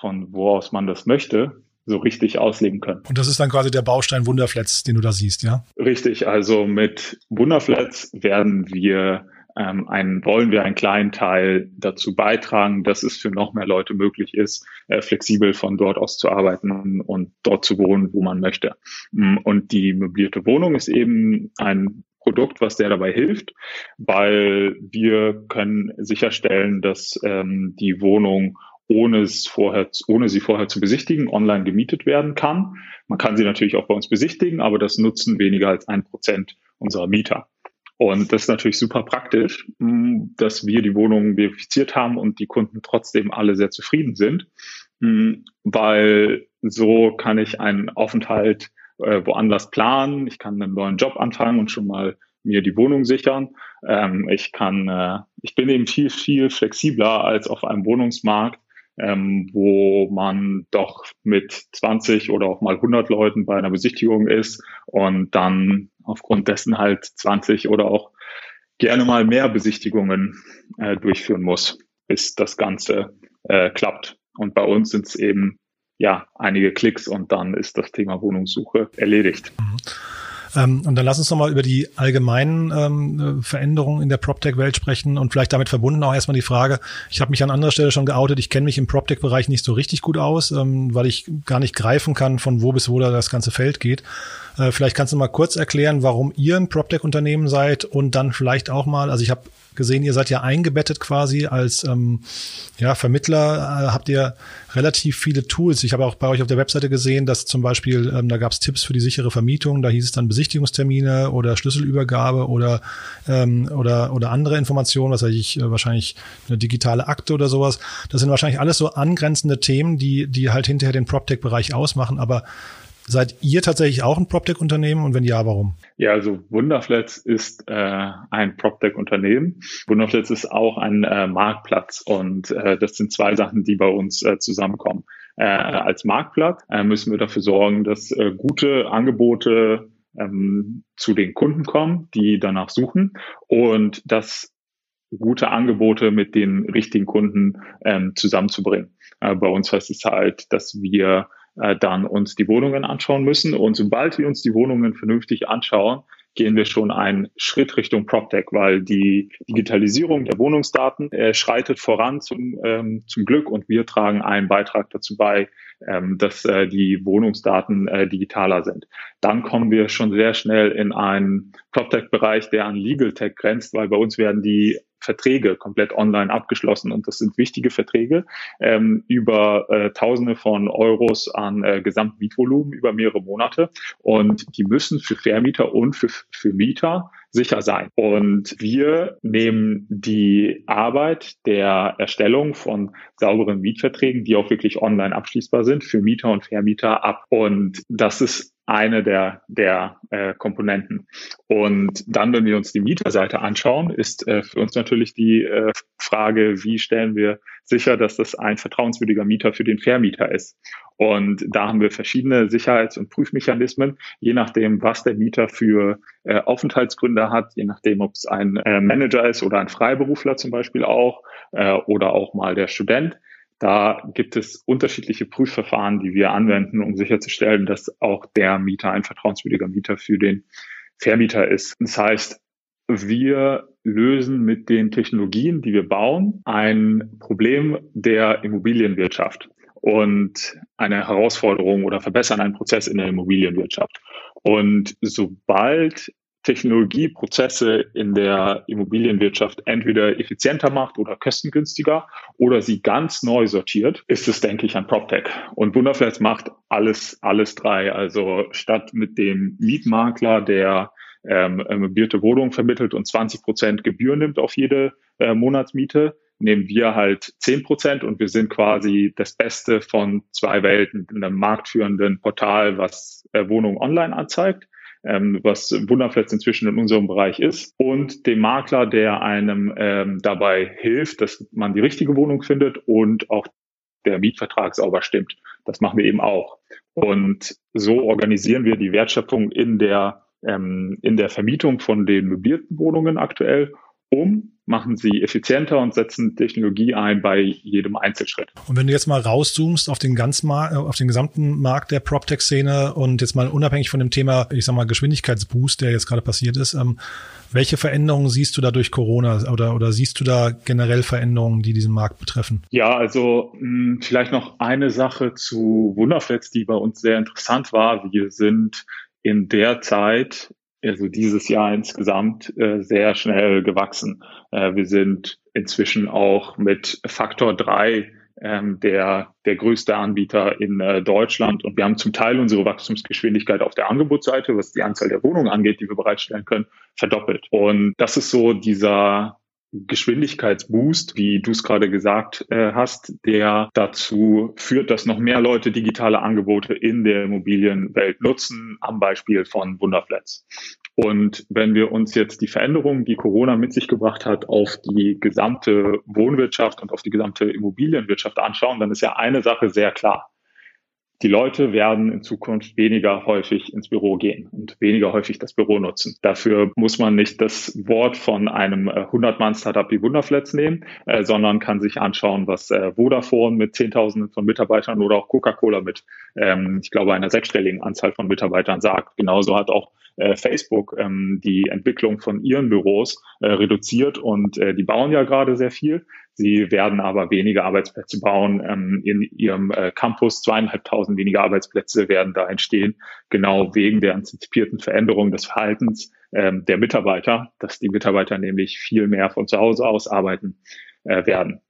von wo aus man das möchte, so richtig ausleben können. Und das ist dann quasi der Baustein Wunderflats, den du da siehst, ja? Richtig. Also mit Wunderflats werden wir ähm, einen, wollen wir einen kleinen Teil dazu beitragen, dass es für noch mehr Leute möglich ist, äh, flexibel von dort aus zu arbeiten und dort zu wohnen, wo man möchte. Mm, und die möblierte Wohnung ist eben ein Produkt, was sehr dabei hilft, weil wir können sicherstellen, dass ähm, die Wohnung ohne es vorher, ohne sie vorher zu besichtigen, online gemietet werden kann. Man kann sie natürlich auch bei uns besichtigen, aber das nutzen weniger als ein Prozent unserer Mieter. Und das ist natürlich super praktisch, mm, dass wir die Wohnungen verifiziert haben und die Kunden trotzdem alle sehr zufrieden sind, mm, weil so kann ich einen Aufenthalt äh, woanders planen, ich kann einen neuen Job anfangen und schon mal mir die Wohnung sichern. Ähm, ich kann, äh, ich bin eben viel, viel flexibler als auf einem Wohnungsmarkt, ähm, wo man doch mit 20 oder auch mal 100 Leuten bei einer Besichtigung ist und dann aufgrund dessen halt 20 oder auch gerne mal mehr Besichtigungen äh, durchführen muss, bis das Ganze äh, klappt. Und bei uns sind es eben ja, einige Klicks und dann ist das Thema Wohnungssuche erledigt. Mhm. Ähm, und dann lass uns nochmal über die allgemeinen ähm, Veränderungen in der PropTech-Welt sprechen und vielleicht damit verbunden auch erstmal die Frage, ich habe mich an anderer Stelle schon geoutet, ich kenne mich im PropTech-Bereich nicht so richtig gut aus, ähm, weil ich gar nicht greifen kann, von wo bis wo da das ganze Feld geht. Äh, vielleicht kannst du mal kurz erklären, warum ihr ein PropTech-Unternehmen seid und dann vielleicht auch mal, also ich habe gesehen, ihr seid ja eingebettet quasi als ähm, ja, Vermittler, äh, habt ihr relativ viele Tools. Ich habe auch bei euch auf der Webseite gesehen, dass zum Beispiel, ähm, da gab es Tipps für die sichere Vermietung, da hieß es dann Besichtigungstermine oder Schlüsselübergabe oder, ähm, oder, oder andere Informationen, was weiß ich, äh, wahrscheinlich eine digitale Akte oder sowas. Das sind wahrscheinlich alles so angrenzende Themen, die, die halt hinterher den PropTech-Bereich ausmachen, aber Seid ihr tatsächlich auch ein PropTech-Unternehmen und wenn ja, warum? Ja, also Wunderflats ist äh, ein PropTech-Unternehmen. Wunderflats ist auch ein äh, Marktplatz und äh, das sind zwei Sachen, die bei uns äh, zusammenkommen. Äh, als Marktplatz äh, müssen wir dafür sorgen, dass äh, gute Angebote ähm, zu den Kunden kommen, die danach suchen und dass gute Angebote mit den richtigen Kunden ähm, zusammenzubringen. Äh, bei uns heißt es halt, dass wir äh, dann uns die Wohnungen anschauen müssen. Und sobald wir uns die Wohnungen vernünftig anschauen, gehen wir schon einen Schritt Richtung PropTech, weil die Digitalisierung der Wohnungsdaten äh, schreitet voran zum, ähm, zum Glück und wir tragen einen Beitrag dazu bei, ähm, dass äh, die Wohnungsdaten äh, digitaler sind. Dann kommen wir schon sehr schnell in einen PropTech-Bereich, der an Legal Tech grenzt, weil bei uns werden die Verträge komplett online abgeschlossen und das sind wichtige Verträge ähm, über äh, Tausende von Euros an äh, Gesamtmietvolumen über mehrere Monate und die müssen für Vermieter und für, für Mieter sicher sein. Und wir nehmen die Arbeit der Erstellung von sauberen Mietverträgen, die auch wirklich online abschließbar sind, für Mieter und Vermieter ab. Und das ist eine der, der äh, Komponenten. Und dann, wenn wir uns die Mieterseite anschauen, ist äh, für uns natürlich die äh, Frage, wie stellen wir sicher, dass das ein vertrauenswürdiger Mieter für den Vermieter ist. Und da haben wir verschiedene Sicherheits- und Prüfmechanismen, je nachdem, was der Mieter für äh, Aufenthaltsgründe hat, je nachdem, ob es ein äh, Manager ist oder ein Freiberufler zum Beispiel auch äh, oder auch mal der Student. Da gibt es unterschiedliche Prüfverfahren, die wir anwenden, um sicherzustellen, dass auch der Mieter ein vertrauenswürdiger Mieter für den Vermieter ist. Das heißt, wir lösen mit den Technologien, die wir bauen, ein Problem der Immobilienwirtschaft und eine Herausforderung oder verbessern einen Prozess in der Immobilienwirtschaft. Und sobald Technologie Prozesse in der Immobilienwirtschaft entweder effizienter macht oder kostengünstiger oder sie ganz neu sortiert, ist es, denke ich, ein PropTech. Und Wunderflats macht alles, alles drei. Also statt mit dem Mietmakler, der ähm, möblierte Wohnungen vermittelt und 20 Prozent Gebühr nimmt auf jede äh, Monatsmiete, nehmen wir halt 10 Prozent und wir sind quasi das Beste von zwei Welten in einem marktführenden Portal, was äh, Wohnungen online anzeigt ähm, was Wunderflats inzwischen in unserem Bereich ist, und dem Makler, der einem ähm, dabei hilft, dass man die richtige Wohnung findet und auch der Mietvertrag sauber stimmt. Das machen wir eben auch. Und so organisieren wir die Wertschöpfung in der, ähm, in der Vermietung von den möblierten Wohnungen aktuell um, machen sie effizienter und setzen Technologie ein bei jedem Einzelschritt. Und wenn du jetzt mal rauszoomst auf den ganzen Mar auf den gesamten Markt der PropTech-Szene und jetzt mal unabhängig von dem Thema, ich sag mal, Geschwindigkeitsboost, der jetzt gerade passiert ist, ähm, welche Veränderungen siehst du da durch Corona oder, oder siehst du da generell Veränderungen, die diesen Markt betreffen? Ja, also mh, hm, vielleicht noch eine Sache zu Wunderflats, die bei uns sehr interessant war. Wir sind in der Zeit also dieses Jahr insgesamt äh, sehr schnell gewachsen. Äh, wir sind inzwischen auch mit Faktor drei ähm, der, der größte Anbieter in äh, Deutschland. Und wir haben zum Teil unsere Wachstumsgeschwindigkeit auf der Angebotsseite, was die Anzahl der Wohnungen angeht, die wir bereitstellen können, verdoppelt. Und das ist so dieser Geschwindigkeitsboost, wie du es gerade gesagt äh, hast, der dazu führt, dass noch mehr Leute digitale Angebote in der Immobilienwelt nutzen, am Beispiel von Wunderflats. Und wenn wir uns jetzt die Veränderungen, die Corona mit sich gebracht hat, auf die gesamte Wohnwirtschaft und auf die gesamte Immobilienwirtschaft anschauen, dann ist ja eine Sache sehr klar die Leute werden in Zukunft weniger häufig ins Büro gehen und weniger häufig das Büro nutzen. Dafür muss man nicht das Wort von einem 100-Mann-Startup äh, wie Wunderflats nehmen, äh, sondern kann sich anschauen, was äh, Vodafone mit Zehntausenden von Mitarbeitern oder auch Coca-Cola mit, ähm, ich glaube, einer sechsstelligen Anzahl von Mitarbeitern sagt. Genauso hat auch äh, Facebook ähm, die Entwicklung von ihren Büros äh, reduziert und äh, die bauen ja gerade sehr viel. Sie werden aber weniger Arbeitsplätze bauen ähm, in ihrem äh, Campus. Zweieinhalbtausend weniger Arbeitsplätze werden da entstehen, genau wegen der antizipierten Veränderung des Verhaltens ähm, der Mitarbeiter, dass die Mitarbeiter nämlich viel mehr von zu Hause aus arbeiten äh, werden.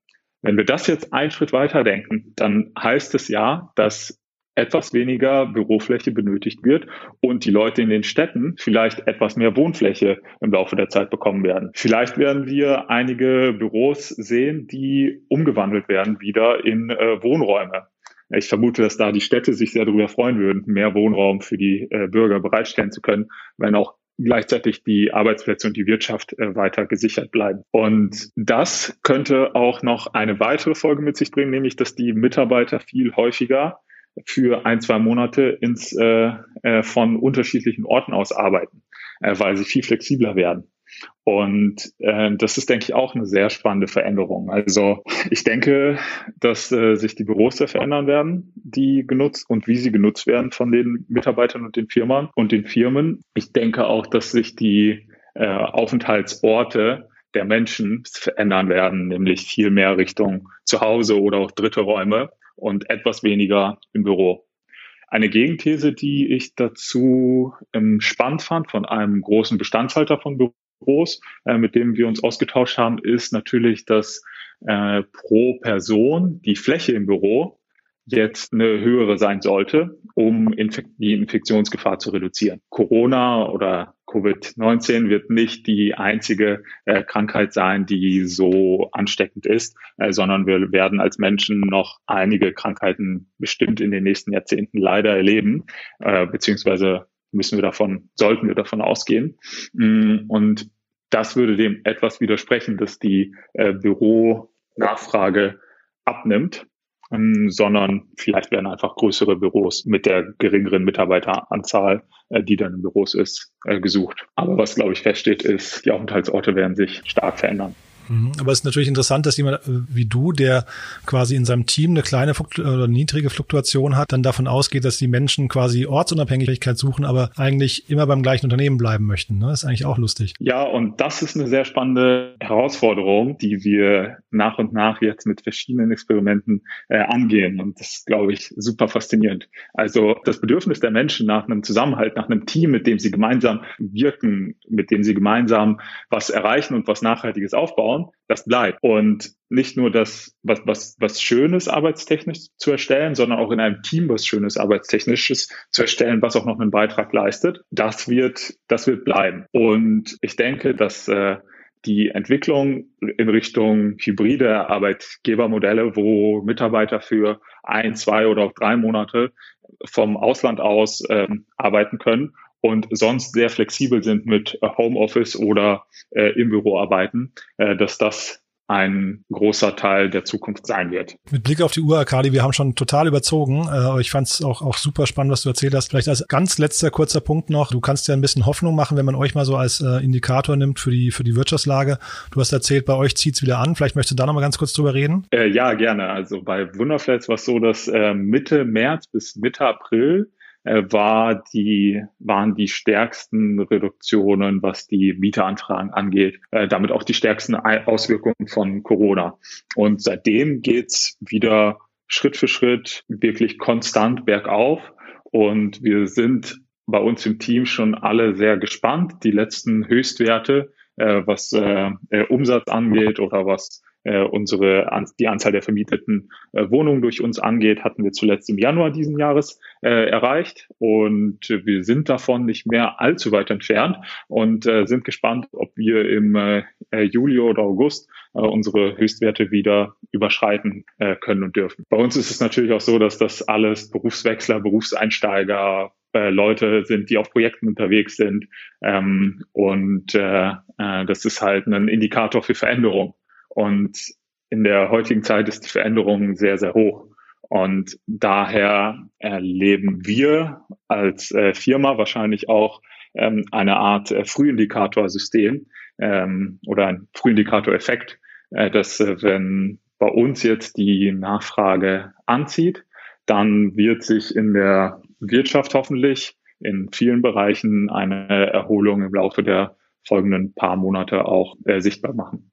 Wenn wir das jetzt einen Schritt weiter denken, dann heißt es ja, dass etwas weniger Bürofläche benötigt wird und die Leute in den Städten vielleicht etwas mehr Wohnfläche im Laufe der Zeit bekommen werden. Vielleicht werden wir einige Büros sehen, die umgewandelt werden wieder in äh, Wohnräume. Ich vermute, dass da die Städte sich sehr darüber freuen würden, mehr Wohnraum für die äh, Bürger bereitstellen zu können, wenn auch gleichzeitig die Arbeitsplätze und die Wirtschaft äh, weiter gesichert bleiben. Und das könnte auch noch eine weitere Folge mit sich bringen, nämlich dass die Mitarbeiter viel häufiger für ein, zwei Monate ins, äh, äh, von unterschiedlichen Orten aus arbeiten, äh, weil sie viel flexibler werden. Und äh, das ist, denke ich, auch eine sehr spannende Veränderung. Also ich denke, dass äh, sich die Büros sehr verändern werden, die genutzt und wie sie genutzt werden von den Mitarbeitern und den Firmen und den Firmen. Ich denke auch, dass sich die äh, Aufenthaltsorte der Menschen verändern werden, nämlich viel mehr Richtung Zuhause oder auch dritte Räume und etwas weniger im Büro. Eine Gegenthese, die ich dazu ähm, spannend fand von einem großen Bestandshalter von Büros, äh, mit denen wir uns ausgetauscht haben, ist natürlich, dass äh, pro Person die Fläche im Büro jetzt eine höhere sein sollte, um Infek die Infektionsgefahr zu reduzieren. Corona oder Covid-19 wird nicht die einzige äh, Krankheit sein, die so ansteckend ist, äh, sondern wir werden als Menschen noch einige Krankheiten bestimmt in den nächsten Jahrzehnten leider erleben, äh, beziehungsweise müssen wir davon, sollten wir davon ausgehen. Mm, und das würde dem etwas widersprechen, dass die äh, Büronachfrage abnimmt sondern vielleicht werden einfach größere Büros mit der geringeren Mitarbeiteranzahl, äh, die dann in Büros ist, äh, gesucht. Aber was, glaube ich, feststeht, ist, die Aufenthaltsorte werden sich stark verändern. Mhm. Aber es ist natürlich interessant, dass jemand äh, wie du, der quasi in seinem Team eine kleine oder niedrige Fluktuation hat, dann davon ausgeht, dass die Menschen quasi Ortsunabhängigkeit suchen, aber eigentlich immer beim gleichen Unternehmen bleiben möchten. Ne? Das ist eigentlich auch lustig. Ja, und das ist eine sehr spannende Herausforderung, die wir nach und nach jetzt mit verschiedenen Experimenten äh, angehen. Und das ist, glaube ich, super faszinierend. Also das Bedürfnis der Menschen nach einem Zusammenhalt, nach einem Team, mit dem sie gemeinsam wirken, mit dem sie gemeinsam was erreichen und was Nachhaltiges aufbauen, das bleibt. Und nicht nur das, was, was, was Schönes arbeitstechnisch zu erstellen, sondern auch in einem Team was Schönes arbeitstechnisches zu erstellen, was auch noch einen Beitrag leistet. Das wird, das wird bleiben. Und ich denke, dass äh, die Entwicklung in Richtung hybride Arbeitgebermodelle, wo Mitarbeiter für ein, zwei oder auch drei Monate vom Ausland aus ähm, arbeiten können und sonst sehr flexibel sind mit Homeoffice oder äh, im Büro arbeiten, äh, dass das ein großer Teil der Zukunft sein wird. Mit Blick auf die Uhr, Akadi, wir haben schon total überzogen, äh, aber ich fand es auch, auch super spannend, was du erzählt hast. Vielleicht als ganz letzter kurzer Punkt noch, du kannst ja ein bisschen Hoffnung machen, wenn man euch mal so als äh, Indikator nimmt für die, für die Wirtschaftslage. Du hast erzählt, bei euch zieht's wieder an. Vielleicht möchtest du da noch mal ganz kurz drüber reden? Äh, ja, gerne. Also bei Wunderflats war es so, dass äh, Mitte März bis Mitte April äh, war die, waren die stärksten Reduktionen, was die Mieteranfragen angeht, äh, damit auch die stärksten Auswirkungen von Corona. Und seitdem geht's wieder Schritt für Schritt wirklich konstant bergauf. Und wir sind bei uns im Team schon alle sehr gespannt. Die letzten Höchstwerte, äh, was äh, äh Umsatz angeht oder was äh, unsere die Anzahl der vermieteten äh, Wohnungen durch uns angeht, hatten wir zuletzt im Januar diesen Jahres äh, erreicht und wir sind davon nicht mehr allzu weit entfernt und äh, sind gespannt, ob wir im äh, Juli oder August äh, unsere Höchstwerte wieder überschreiten äh, können und dürfen. Bei uns ist es natürlich auch so, dass das alles Berufswechsler, Berufseinsteiger, äh, Leute sind, die auf Projekten unterwegs sind. Ähm, und äh, äh, das ist halt ein Indikator für Veränderung. Und in der heutigen Zeit ist die Veränderung sehr, sehr hoch. Und daher erleben wir als äh, Firma wahrscheinlich auch ähm, eine Art äh, Frühindikatorsystem ähm, oder ein Frühindikatoreffekt, äh, dass äh, wenn bei uns jetzt die Nachfrage anzieht, dann wird sich in der Wirtschaft hoffentlich in vielen Bereichen eine Erholung im Laufe der folgenden paar Monate auch äh, sichtbar machen.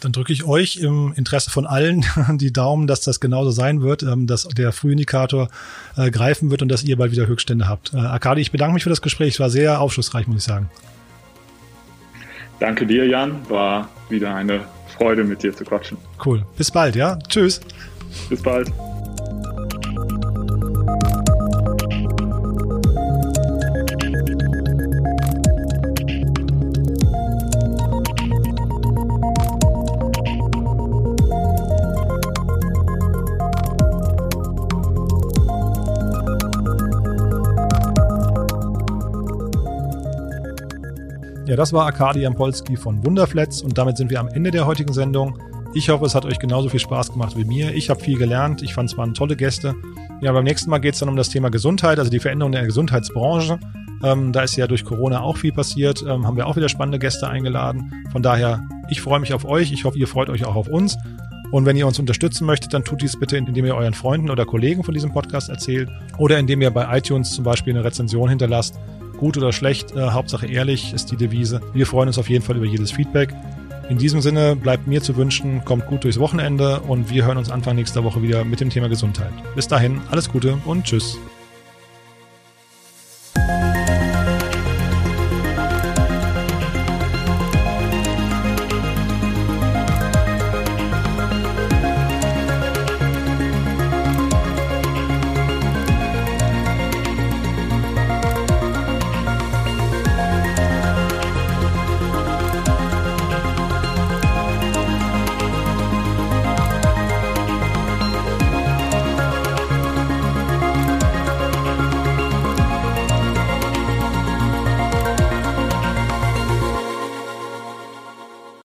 Dann drücke ich euch im Interesse von allen die Daumen, dass das genauso sein wird, ähm, dass der Frühindikator äh, greifen wird und dass ihr bald wieder Höchststände habt. Äh, Akadi, ich bedanke mich für das Gespräch. Es war sehr aufschlussreich, muss ich sagen. Danke dir, Jan. War wieder eine Freude, mit dir zu quatschen. Cool. Bis bald, ja? Tschüss. Bis bald. Das war Arkadi Jampolski von Wunderflats und damit sind wir am Ende der heutigen Sendung. Ich hoffe, es hat euch genauso viel Spaß gemacht wie mir. Ich habe viel gelernt. Ich fand es waren tolle Gäste. Ja, beim nächsten Mal geht es dann um das Thema Gesundheit, also die Veränderung der Gesundheitsbranche. Ähm, da ist ja durch Corona auch viel passiert. Ähm, haben wir auch wieder spannende Gäste eingeladen. Von daher, ich freue mich auf euch. Ich hoffe, ihr freut euch auch auf uns. Und wenn ihr uns unterstützen möchtet, dann tut dies bitte, indem ihr euren Freunden oder Kollegen von diesem Podcast erzählt oder indem ihr bei iTunes zum Beispiel eine Rezension hinterlasst. Gut oder schlecht, äh, Hauptsache ehrlich ist die Devise. Wir freuen uns auf jeden Fall über jedes Feedback. In diesem Sinne bleibt mir zu wünschen, kommt gut durchs Wochenende und wir hören uns Anfang nächster Woche wieder mit dem Thema Gesundheit. Bis dahin, alles Gute und tschüss.